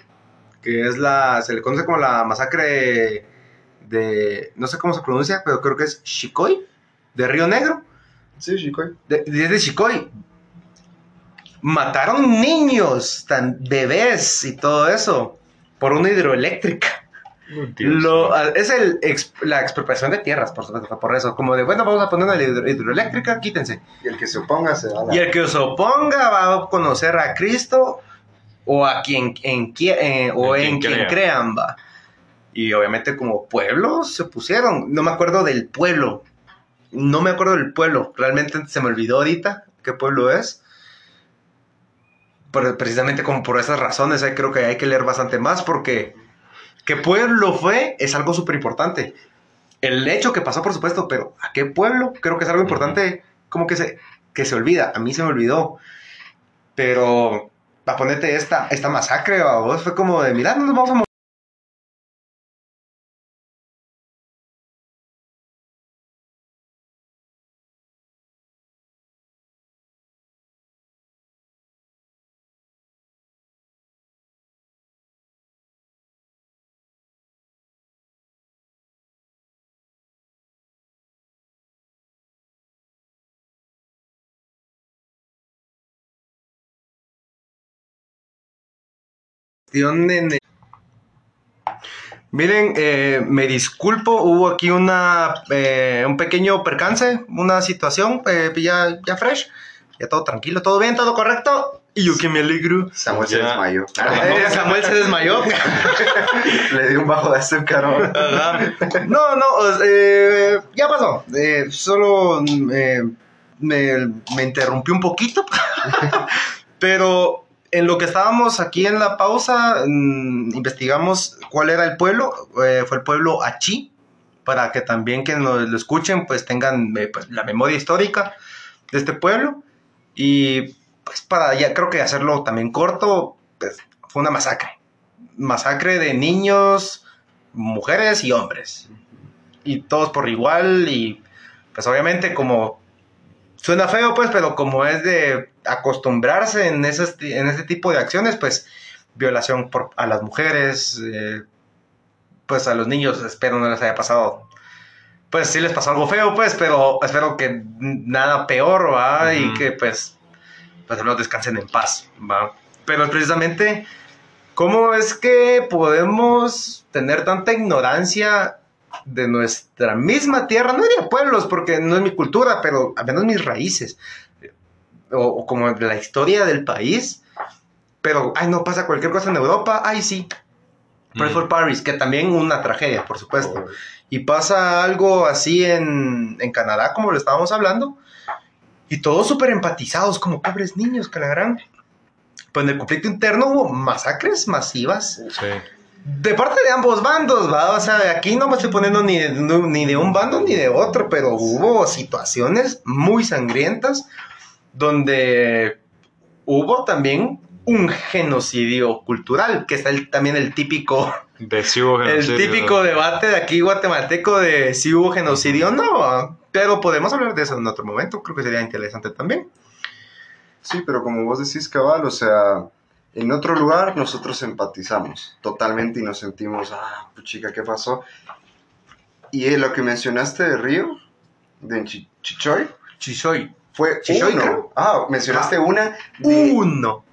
que es la, se le conoce como la masacre de, no sé cómo se pronuncia, pero creo que es Chicoy, de Río Negro, Sí, chico. de, desde Chicoy. Mataron niños, tan bebés y todo eso, por una hidroeléctrica. Dios Lo- mío. a- es el ex- la expropiación de tierras, por supuesto, por eso. Como de, bueno, vamos a poner una hidro- hidroeléctrica, quítense. Y el que se oponga se da la... Y el que os oponga va a conocer a Cristo o a quien en, eh, o En en quien quien crea. crean, va. Y obviamente como pueblo se pusieron. No me acuerdo del pueblo. No me acuerdo del pueblo. Realmente se me olvidó ahorita qué pueblo es. Pero precisamente como por esas razones eh, creo que hay que leer bastante más porque qué pueblo fue es algo súper importante. El hecho que pasó, por supuesto, pero ¿a qué pueblo? Creo que es algo importante como que se, que se olvida. A mí se me olvidó. Pero para ponerte esta, esta masacre, vos fue como de, mira, no nos vamos a morir. En- Miren, eh, me disculpo, hubo aquí una, eh, un pequeño percance, una situación, eh, ya, ya fresh, ya todo tranquilo, todo bien, todo correcto. Y yo que me alegro. Samuel se desmayó. Eh, Samuel se desmayó. Le dio un bajo de azúcar. ¿no? No, no, eh, ya pasó. Eh, solo eh, me, me interrumpí un poquito. Pero en lo que estábamos aquí en la pausa, mm, investigamos cuál era el pueblo. Eh, fue el pueblo Achí, para que también que nos lo escuchen, pues tengan eh, pues, la memoria histórica de este pueblo. Y pues para ya creo que hacerlo también corto, pues, fue una masacre. Masacre de niños, mujeres y hombres. Y todos por igual y pues obviamente como suena feo pues, pero como es de acostumbrarse en, esas, en ese tipo de acciones, pues violación por, a las mujeres, eh, pues a los niños espero no les haya pasado. Pues sí les pasó algo feo pues, pero espero que nada peor, ¿va? Y que pues, pues descansen en paz, ¿va? Pero precisamente... ¿Cómo es que podemos tener tanta ignorancia de nuestra misma tierra? No diría pueblos, porque no es mi cultura, pero al menos mis raíces. O, o como la historia del país. Pero, ay, no pasa cualquier cosa en Europa. Ay, sí. Pray Mm. for Paris, que también una tragedia, por supuesto. Y pasa algo así en, en Canadá, como lo estábamos hablando. Y todos súper empatizados, como pobres niños, que la gran. Pues en el conflicto interno hubo masacres masivas Sí. de parte de ambos bandos, ¿va? O sea, aquí no me estoy poniendo ni de, ni de un bando ni de otro, pero hubo situaciones muy sangrientas donde hubo también un genocidio cultural, que está el- también el típico, De sí hubo el típico debate de aquí guatemalteco de si hubo genocidio o no, pero podemos hablar de eso en otro momento, creo que sería interesante también. Sí, pero como vos decís, cabal, o sea, en otro lugar nosotros empatizamos totalmente y nos sentimos, ah, chica, ¿qué pasó? Y eh, lo que mencionaste de Río, de Chi- Chichoy, Chichoy. Fue uno. Ah, mencionaste una de Uno.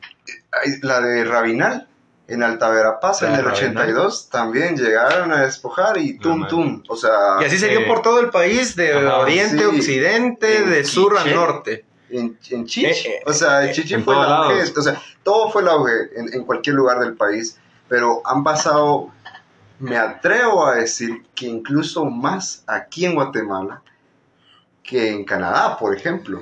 la de Rabinal en Alta Verapaz en el Rabinal. 82 también llegaron a despojar y tum tum, o sea, Y así se dio Eh, por todo el país, de ajá, oriente, sí. occidente, En de sur a norte. en, en Chich, Eh, eh, o sea, Chichi en fue el auge, o sea, todo fue el auge en, en cualquier lugar del país, pero han pasado, me atrevo a decir que incluso más aquí en Guatemala que en Canadá, por ejemplo,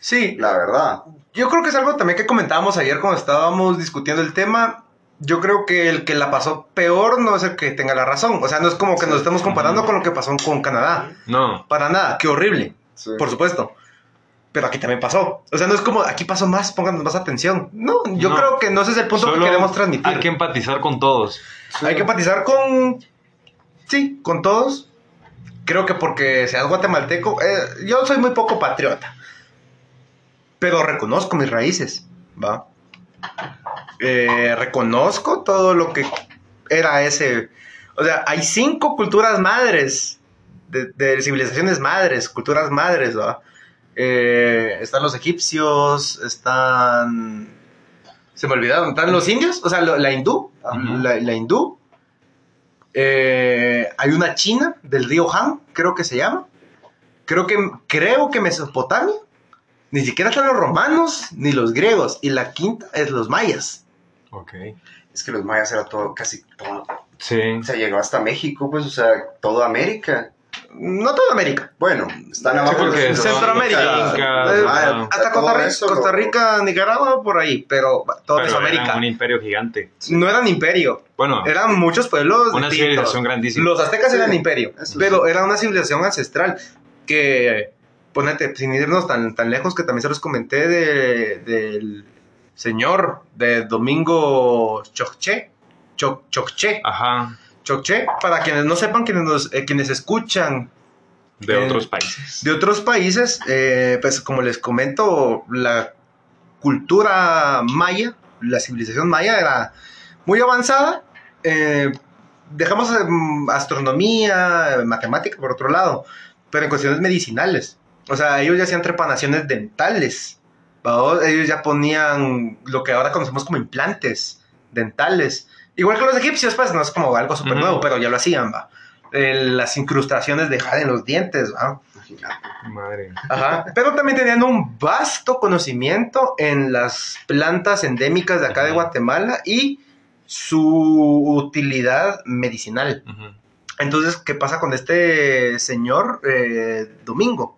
Sí, la verdad. Yo creo que es algo también que comentábamos ayer cuando estábamos discutiendo el tema. Yo creo que el que la pasó peor no es el que tenga la razón. O sea, no es como que nos estemos comparando con lo que pasó con Canadá. No. Para nada, qué horrible, Sí. por supuesto. Pero aquí también pasó. O sea, no es como aquí pasó más, pónganos más atención. No, yo No. creo que no ese es el punto Solo que queremos transmitir. Hay que empatizar con todos. Sí. Hay que empatizar con. Sí, con todos. Creo que porque seas guatemalteco. eh, yo soy muy poco patriota. Pero reconozco mis raíces. ¿Va? Eh, reconozco todo lo que era ese. O sea, hay cinco culturas madres. De, de civilizaciones madres, culturas madres, ¿va? Eh, están los egipcios, están. Se me olvidaron, ¿están los indios? O sea, lo- la hindú, la hindú, Eh, hay una china del río Han, creo que se llama. Creo que, creo que Mesopotamia. Ni siquiera están los romanos ni los griegos. Y la quinta es los mayas. Ok. Es que los mayas era todo, casi todo. Sí. O sea, llegó hasta México, pues, o sea, toda América. No toda América. Bueno, están Sí, abajo porque de Centroamérica. Incas, Eh, hasta Costa Rica, eso, Costa lo- Rica, Nicaragua, por ahí. Pero todo Pero Mesoamérica. eran un imperio gigante. No eran imperio. Bueno, Eran muchos pueblos. una distintos. civilización grandísima. Los aztecas Sí, eran imperio, pero era una civilización ancestral que, ponete, sin irnos tan, tan lejos, que también se los comenté de- del señor de Domingo Chokche, Choc- Chokche, Ajá. Chokche, para quienes no sepan, quienes, nos- eh, quienes escuchan De Eh, otros países. de otros países, eh, pues como les comento, la cultura maya, la civilización maya era muy avanzada. eh, dejamos em, astronomía, matemática por otro lado, pero en cuestiones medicinales. O sea, ellos ya hacían trepanaciones dentales. ¿va? Ellos ya ponían lo que ahora conocemos como implantes dentales. Igual que los egipcios, pues no es como algo súper nuevo, pero ya lo hacían, va. Eh, las incrustaciones de jade en los dientes, ¿va? Madre. Ajá. Pero también tenían un vasto conocimiento en las plantas endémicas de acá de. Guatemala y su utilidad medicinal. Entonces, ¿qué pasa con este señor eh, Domingo?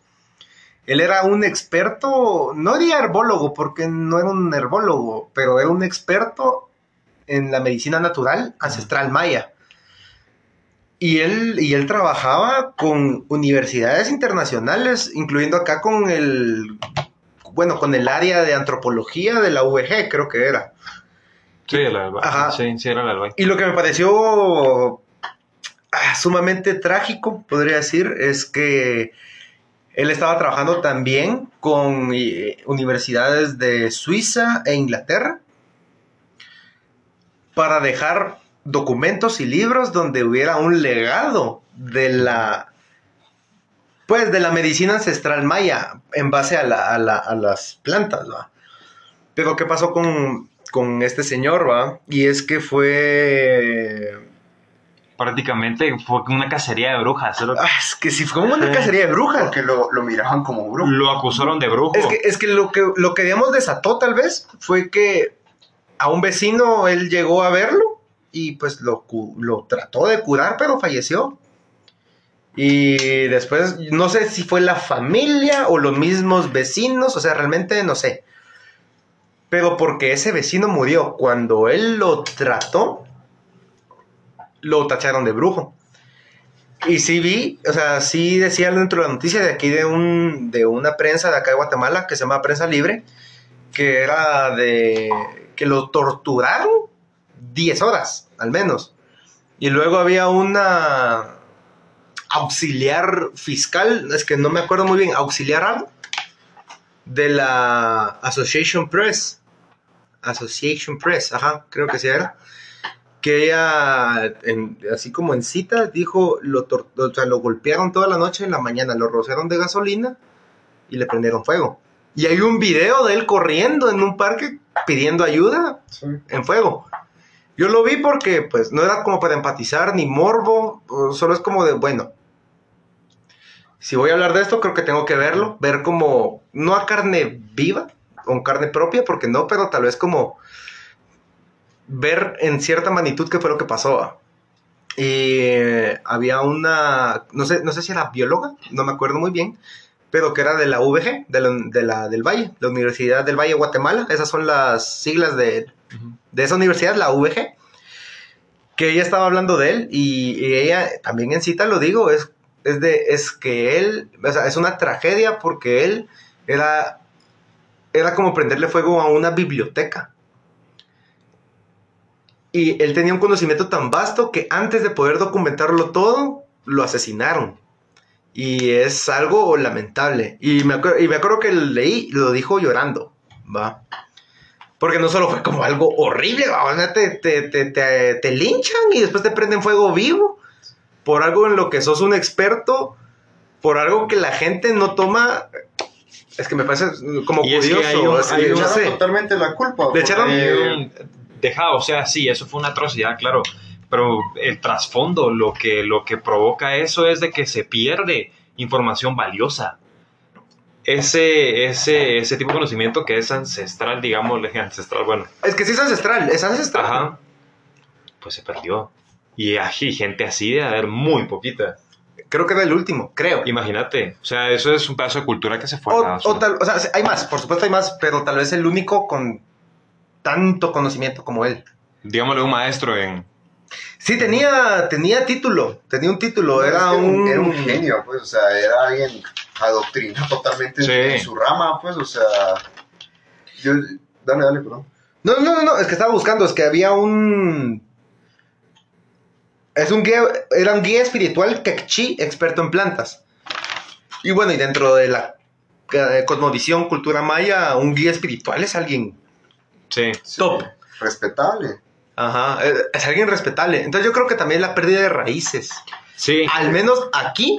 Él era un experto, no diría herbólogo, porque no era un herbólogo, pero era un experto en la medicina natural ancestral maya. Y él, y él trabajaba con universidades internacionales, incluyendo acá con el, bueno, con el área de antropología de la UVG, creo que era. Sí, la Valle. Ajá. Sí, sí, era la Valle. Y lo que me pareció ah, sumamente trágico, podría decir, es que él estaba trabajando también con eh, universidades de Suiza e Inglaterra para dejar documentos y libros donde hubiera un legado de la pues de la medicina ancestral maya en base a, la- a la- a las plantas, ¿va? Pero ¿qué pasó con, con este señor, va? Y es que fue... Prácticamente fue una cacería de brujas. solo- Ah, es que si fue como una Sí. cacería de brujas. Porque lo, lo miraban como brujo. Lo acusaron de brujo. Es que, es que lo que lo que digamos desató tal vez fue que a un vecino él llegó a verlo y pues lo, lo trató de curar, pero falleció. Y después, no sé si fue la familia o los mismos vecinos, o sea, realmente no sé. Pero porque ese vecino murió cuando él lo trató, lo tacharon de brujo. Y sí vi, o sea, sí decía dentro de la noticia de aquí de, un, de una prensa de acá de Guatemala que se llama Prensa Libre, que era de que lo torturaron 10 horas, al menos. Y luego había una auxiliar fiscal, es que no me acuerdo muy bien, auxiliar de la Association Press. Association Press, ajá, creo que sí era. Que ella, así como en cita, dijo, lo, o sea, lo golpearon toda la noche, en la mañana lo rociaron de gasolina y le prendieron fuego. Y hay un video de él corriendo en un parque pidiendo ayuda Sí. en fuego. Yo lo vi porque, pues, no era como para empatizar ni morbo, o solo es como de, bueno, si voy a hablar de esto, creo que tengo que verlo, ver como, no a carne viva, con carne propia, porque no, pero tal vez como ver en cierta magnitud qué fue lo que pasó. Y eh, había una, no sé, no sé si era bióloga, no me acuerdo muy bien, pero que era de la UVG, de la, de la- del Valle, la Universidad del Valle de Guatemala, esas son las siglas de, de esa universidad, la UVG, que ella estaba hablando de él y, y ella también en cita lo digo, es, es, de, es que él, o sea, es una tragedia porque él era, era como prenderle fuego a una biblioteca. Y él tenía un conocimiento tan vasto que antes de poder documentarlo todo, lo asesinaron. Y es algo lamentable. Y me, acuer- y me acuerdo que leí, lo dijo llorando, ¿va? Porque no solo fue como algo horrible, ¿va? o sea, te, te, te, te, te linchan y después te prenden fuego vivo por algo en lo que sos un experto, por algo que la gente no toma. Es que me parece como Y es que curioso. hay un- es que hay yo un- no Echaron sé. totalmente la culpa. Le echaron- Eh, dejado, o sea, sí, eso fue una atrocidad, claro. Pero el trasfondo, lo que, lo que provoca eso es de que se pierde información valiosa. Ese, ese, ese tipo de conocimiento que es ancestral, digamos, ancestral, bueno. Es que sí es ancestral, es ancestral. Ajá. Pues se perdió. Y hay gente así de haber muy poquita. Creo que era el último, creo. Imagínate, o sea, eso es un pedazo de cultura que se fue. O, tal- o sea, hay más, por supuesto hay más, pero tal vez el único con tanto conocimiento como él. Digámosle un maestro en... Sí, tenía, tenía título, tenía un título, era, Es que un, era un genio, pues, o sea, era alguien adoctrinado totalmente en- Sí. en su rama, pues, o sea. Yo, dale, dale, perdón. No, no, no, no, es que estaba buscando, es que había un... Es un guía, era un guía espiritual quechí experto en plantas. Y bueno, y dentro de la eh, cosmovisión, cultura maya, un guía espiritual es alguien Sí. Sí, Top. Respetable. Ajá, eh, es alguien respetable. Entonces yo creo que también la pérdida de raíces. Sí. Al menos aquí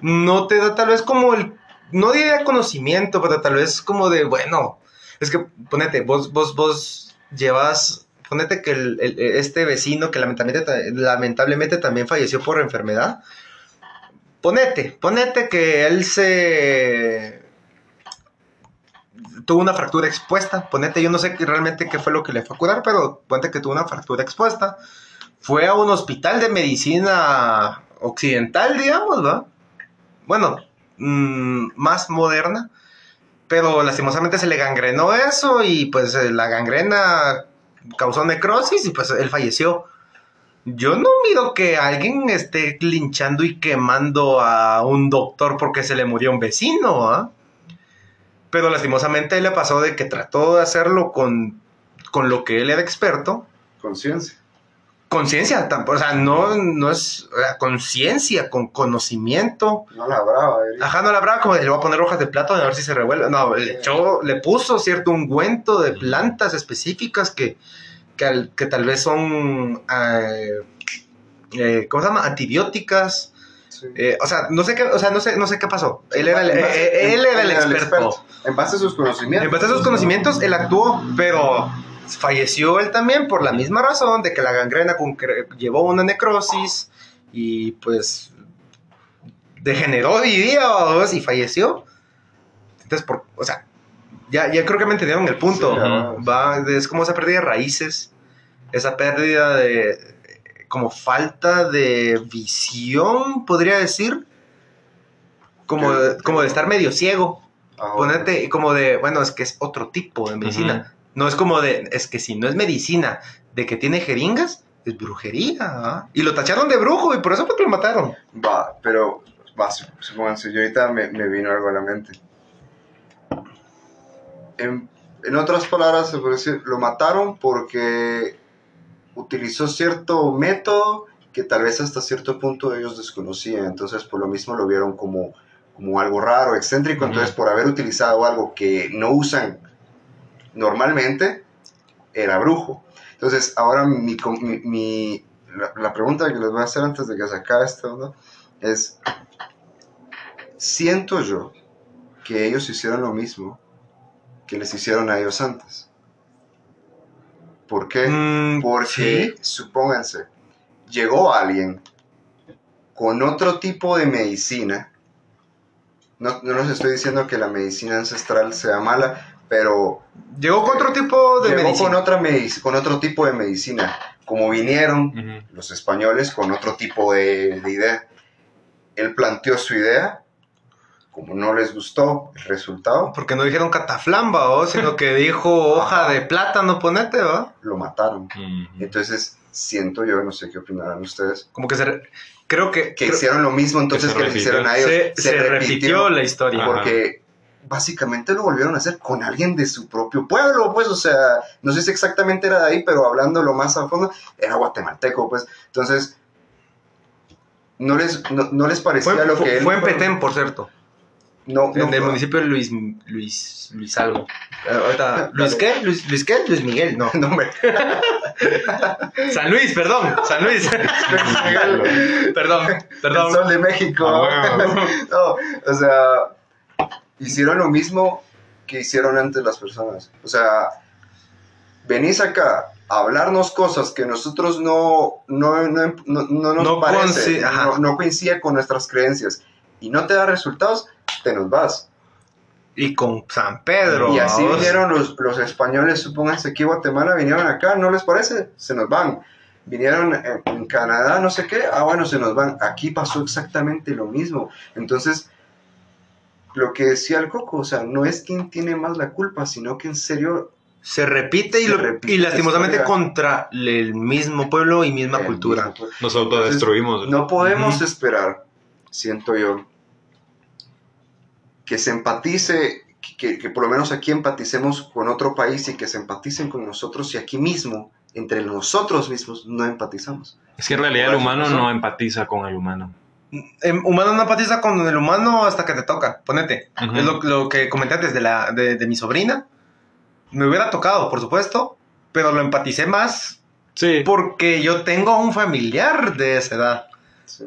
no te da tal vez como el, no diría conocimiento, pero tal vez como de, bueno, es que ponete, vos, vos, vos llevas, ponete que el- el- este vecino que lamentablemente, ta- lamentablemente también falleció por enfermedad. Ponete, ponete que él se tuvo una fractura expuesta. Ponete, yo no sé realmente qué fue lo que le fue a curar, pero ponete que tuvo una fractura expuesta. Fue a un hospital de medicina occidental, digamos, ¿va? Bueno, mm, más moderna. Pero lastimosamente se le gangrenó eso y pues eh, la gangrena causó necrosis y pues él falleció. Yo no miro que alguien esté linchando y quemando a un doctor porque se le murió un vecino, ¿ah? Pero lastimosamente le pasó de que trató de hacerlo con, con lo que él era experto. Conciencia. Conciencia, o sea, no, no es conciencia, con conocimiento. No la brava, diría. Ajá, no la brava como le voy a poner hojas de plátano a ver si se revuelve. No, le, echó- le puso cierto ungüento de plantas específicas que, que, al- que tal vez son, eh, eh, ¿cómo se llama? Antibióticas. Sí. Eh, o sea, no sé qué, o sea, no sé, no sé qué pasó. Él era el, base- él era el experto. En base a sus conocimientos. En base a sus conocimientos, él actuó, pero falleció él también por la misma razón de que la gangrena llevó una necrosis y pues degeneró diría y falleció. Entonces, por, o sea, ya, ya creo que me entendieron el punto. Sí. Va, es como esa pérdida de raíces, esa pérdida de como falta de visión, podría decir. Como, de- como de estar medio ciego. Ahora, Ponerte como de, bueno, es que es otro tipo de medicina. No es como de, es que si no es medicina de que tiene jeringas, es brujería. ¿ah? Y lo tacharon de brujo y por eso fue que lo mataron. Va, pero, va, su- supónganse, yo ahorita me, me vino algo a la mente. En, en otras palabras, se puede decir, lo mataron porque utilizó cierto método que tal vez hasta cierto punto ellos desconocían, entonces por lo mismo lo vieron como, como algo raro, excéntrico, entonces por haber utilizado algo que no usan normalmente, era brujo. Entonces, ahora mi, mi- mi- la, la pregunta que les voy a hacer antes de que se acabe esto, ¿no? es, siento yo que ellos hicieron lo mismo que les hicieron a ellos antes. ¿Por qué? Mm, Porque, supónganse, llegó alguien con otro tipo de medicina. No, no les estoy diciendo que la medicina ancestral sea mala, pero Llegó con otro tipo de llegó medicina. con, otra con otro tipo de medicina. Como vinieron los españoles con otro tipo de, de idea. Él planteó su idea, como no les gustó el resultado, Porque no dijeron cataflamba, ¿o? sino que dijo hoja de plátano, ponete, ¿va? lo mataron. Entonces, siento yo, no sé qué opinarán ustedes, Como que se... re- Creo que... que creo- hicieron lo mismo entonces que les hicieron a ellos. se, se repitió la historia. Ajá. porque básicamente lo volvieron a hacer con alguien de su propio pueblo, pues, o sea, no sé si exactamente era de ahí, pero hablándolo más a fondo, era guatemalteco, pues, entonces, no les, no, no les parecía Fue, lo fue- que él... fue en Petén, por cierto. No, el municipio de Luis... Luis... Luis algo. Eh, ahorita, ¿Luis qué? ¿Luis, Luis qué? Luis Miguel, no. no, hombre. San Luis, perdón. San Luis. perdón, El perdón. Sol de México. Ah, bueno. no, o sea, hicieron lo mismo que hicieron antes las personas. O sea, venís acá, hablarnos cosas que nosotros no, no, no, no, no nos No parece, no coincide con nuestras creencias y no te da resultados, te nos vas. Y con San Pedro. y así vamos. vinieron los, los españoles, supónganse aquí Guatemala, vinieron acá, ¿no les parece? Se nos van. Vinieron en, en Canadá, no sé qué, ah, bueno, se nos van. Aquí pasó exactamente lo mismo. Entonces, lo que decía el Coco, o sea, no es quien tiene más la culpa, sino que en serio Se repite y, Se lo- repite y la lastimosamente historia. contra el mismo pueblo y misma el cultura. mismo Nos autodestruimos. No podemos esperar, siento yo, que se empatice, que, que por lo menos aquí empaticemos con otro país y que se empaticen con nosotros y aquí mismo, entre nosotros mismos, no empatizamos. Es que en realidad el humano no empatiza con el humano. Em, humano no empatiza con el humano hasta que te toca. Ponete. Es lo, lo que comenté antes de, la, de, de mi sobrina. Me hubiera tocado, por supuesto, pero lo empaticé más Sí. porque yo tengo un familiar de esa edad.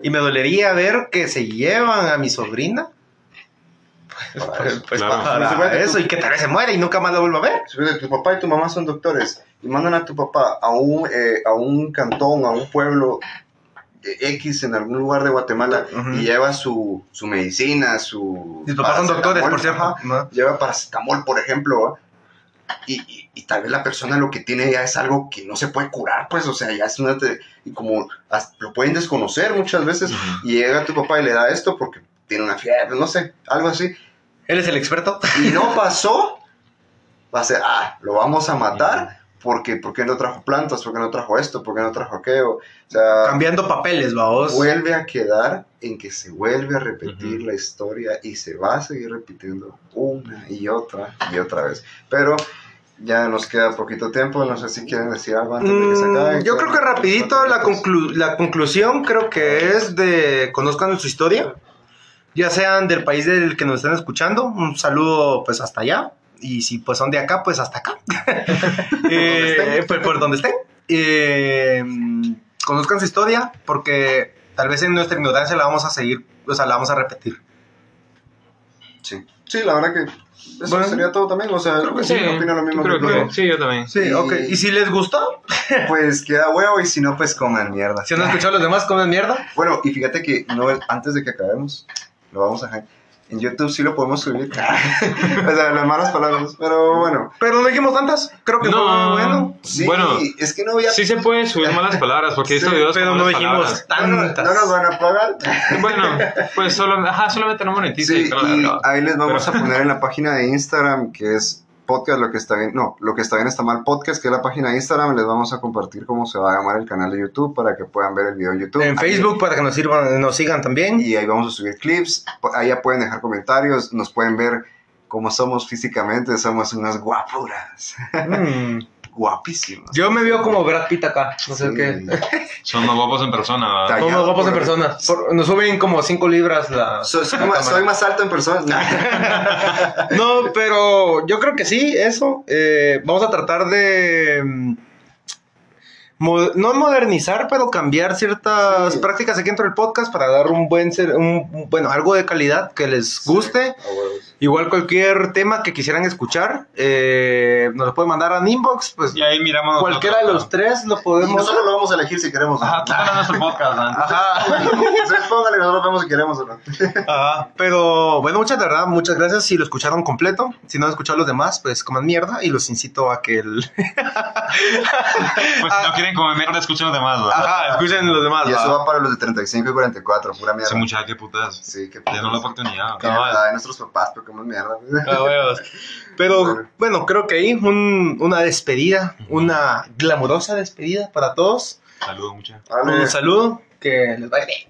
Y me dolería ver que se llevan a mi sobrina. Para eso. Pues Claro. para Suponete tú- eso, y que tal vez se muere y nunca más la vuelva a ver. Suponete, Tu papá y tu mamá son doctores y mandan a tu papá a un, eh, a un cantón, a un pueblo X en algún lugar de Guatemala Ujú. y lleva su, su medicina, su... Mis papás son doctores, por cierto. ¿no? lleva paracetamol, por ejemplo, y, y- y tal vez la persona lo que tiene ya es algo que no se puede curar, pues, o sea, ya es una... y como lo pueden desconocer muchas veces, Ujú. y llega tu papá y le da esto porque tiene una fiebre, no sé, algo así, Él es el experto. y no pasó, va a ser, ah, lo vamos a matar, porque ¿por qué no trajo plantas? ¿Por qué no trajo esto? ¿Por qué no trajo aquello? O sea, Cambiando papeles, vamos. vuelve a quedar en que se vuelve a repetir Ujú. la historia y se va a seguir repitiendo una y otra y otra vez. Pero ya nos queda poquito tiempo, no sé si quieren decir algo antes de que se acabe. Mm, yo creo que rapidito la, conclu- la conclusión creo que es de conozcan su historia, ya sean del país del que nos estén escuchando, un saludo pues hasta allá, y si pues son de acá, pues hasta acá, Eh, por, por donde estén. Eh, conozcan su historia porque tal vez en nuestra ignorancia la vamos a seguir, o sea, la vamos a repetir. Sí. sí, la verdad que eso Bueno, sería todo también. O sea, creo que sí, Sí, opino lo mismo creo que sí, yo también. Sí, Y- ok. ¿Y si les gustó? Pues queda huevo y si no, pues coman mierda. Si no han escuchado a los demás, comen mierda. Bueno, y fíjate que no, antes de que acabemos, lo vamos a dejar. En YouTube sí lo podemos subir. o sea, las malas palabras. Pero bueno. Pero no dijimos tantas. Creo que No. fue bueno. Sí, Bueno, es que no voy a. Sí se puede subir malas palabras, porque Sí, videos Pero con no dijimos palabras. No, tantas. no nos van a pagar. Bueno, pues solo, ajá, solamente no monetiza Sí, y y ahí les vamos Pero- a poner en la página de Instagram que es podcast lo que está bien, no, lo que está bien está mal podcast, que es la página de Instagram, les vamos a compartir cómo se va a llamar el canal de YouTube para que puedan ver el video en YouTube. En Facebook para que nos sirvan, nos sigan también. y ahí vamos a subir clips, ahí ya pueden dejar comentarios, nos pueden ver cómo somos físicamente, somos unas guapuras, Mm. Guapísimas. Yo me veo como Brad Pitt acá. No sé Sí. qué. Son más guapos en persona. Tallado Somos guapos en persona. Por- nos suben como 5 libras la. Soy, soy la más, soy más alto en persona. No, pero yo creo que sí, eso. Eh, vamos a tratar de. mm, no modernizar, pero cambiar ciertas Sí. prácticas aquí dentro del podcast para dar un buen. ser- un- bueno, algo de calidad que les guste. Huevos. Igual cualquier tema que quisieran escuchar, eh, nos lo pueden mandar a inbox. Pues Y ahí miramos. cualquiera de los tres lo Y podemos. nosotros lo vamos a elegir si queremos. ¿no? Ajá, tú nuestro podcast, ¿no? Ajá. Ustedes pónganle, nosotros vemos si queremos o no. Ajá, pero bueno, muchas de verdad, muchas gracias si lo escucharon completo. Si no han escuchado los demás, pues coman mierda y los incito a que el... Pues si no quieren comer mierda, escuchen los demás, ¿verdad? Ajá, escuchen los demás. Y eso ¿va? va para los de 35 y 44, pura mierda. Ese muchacho, qué putas. Sí, Ya no la oportunidad. Mierda de nuestros papás, porque como mierda. Ah, huevos. Pero Bueno. bueno, creo que ahí un- una despedida, una glamurosa despedida para todos. Saludos, muchachos. Un saludo, que les vaya bien.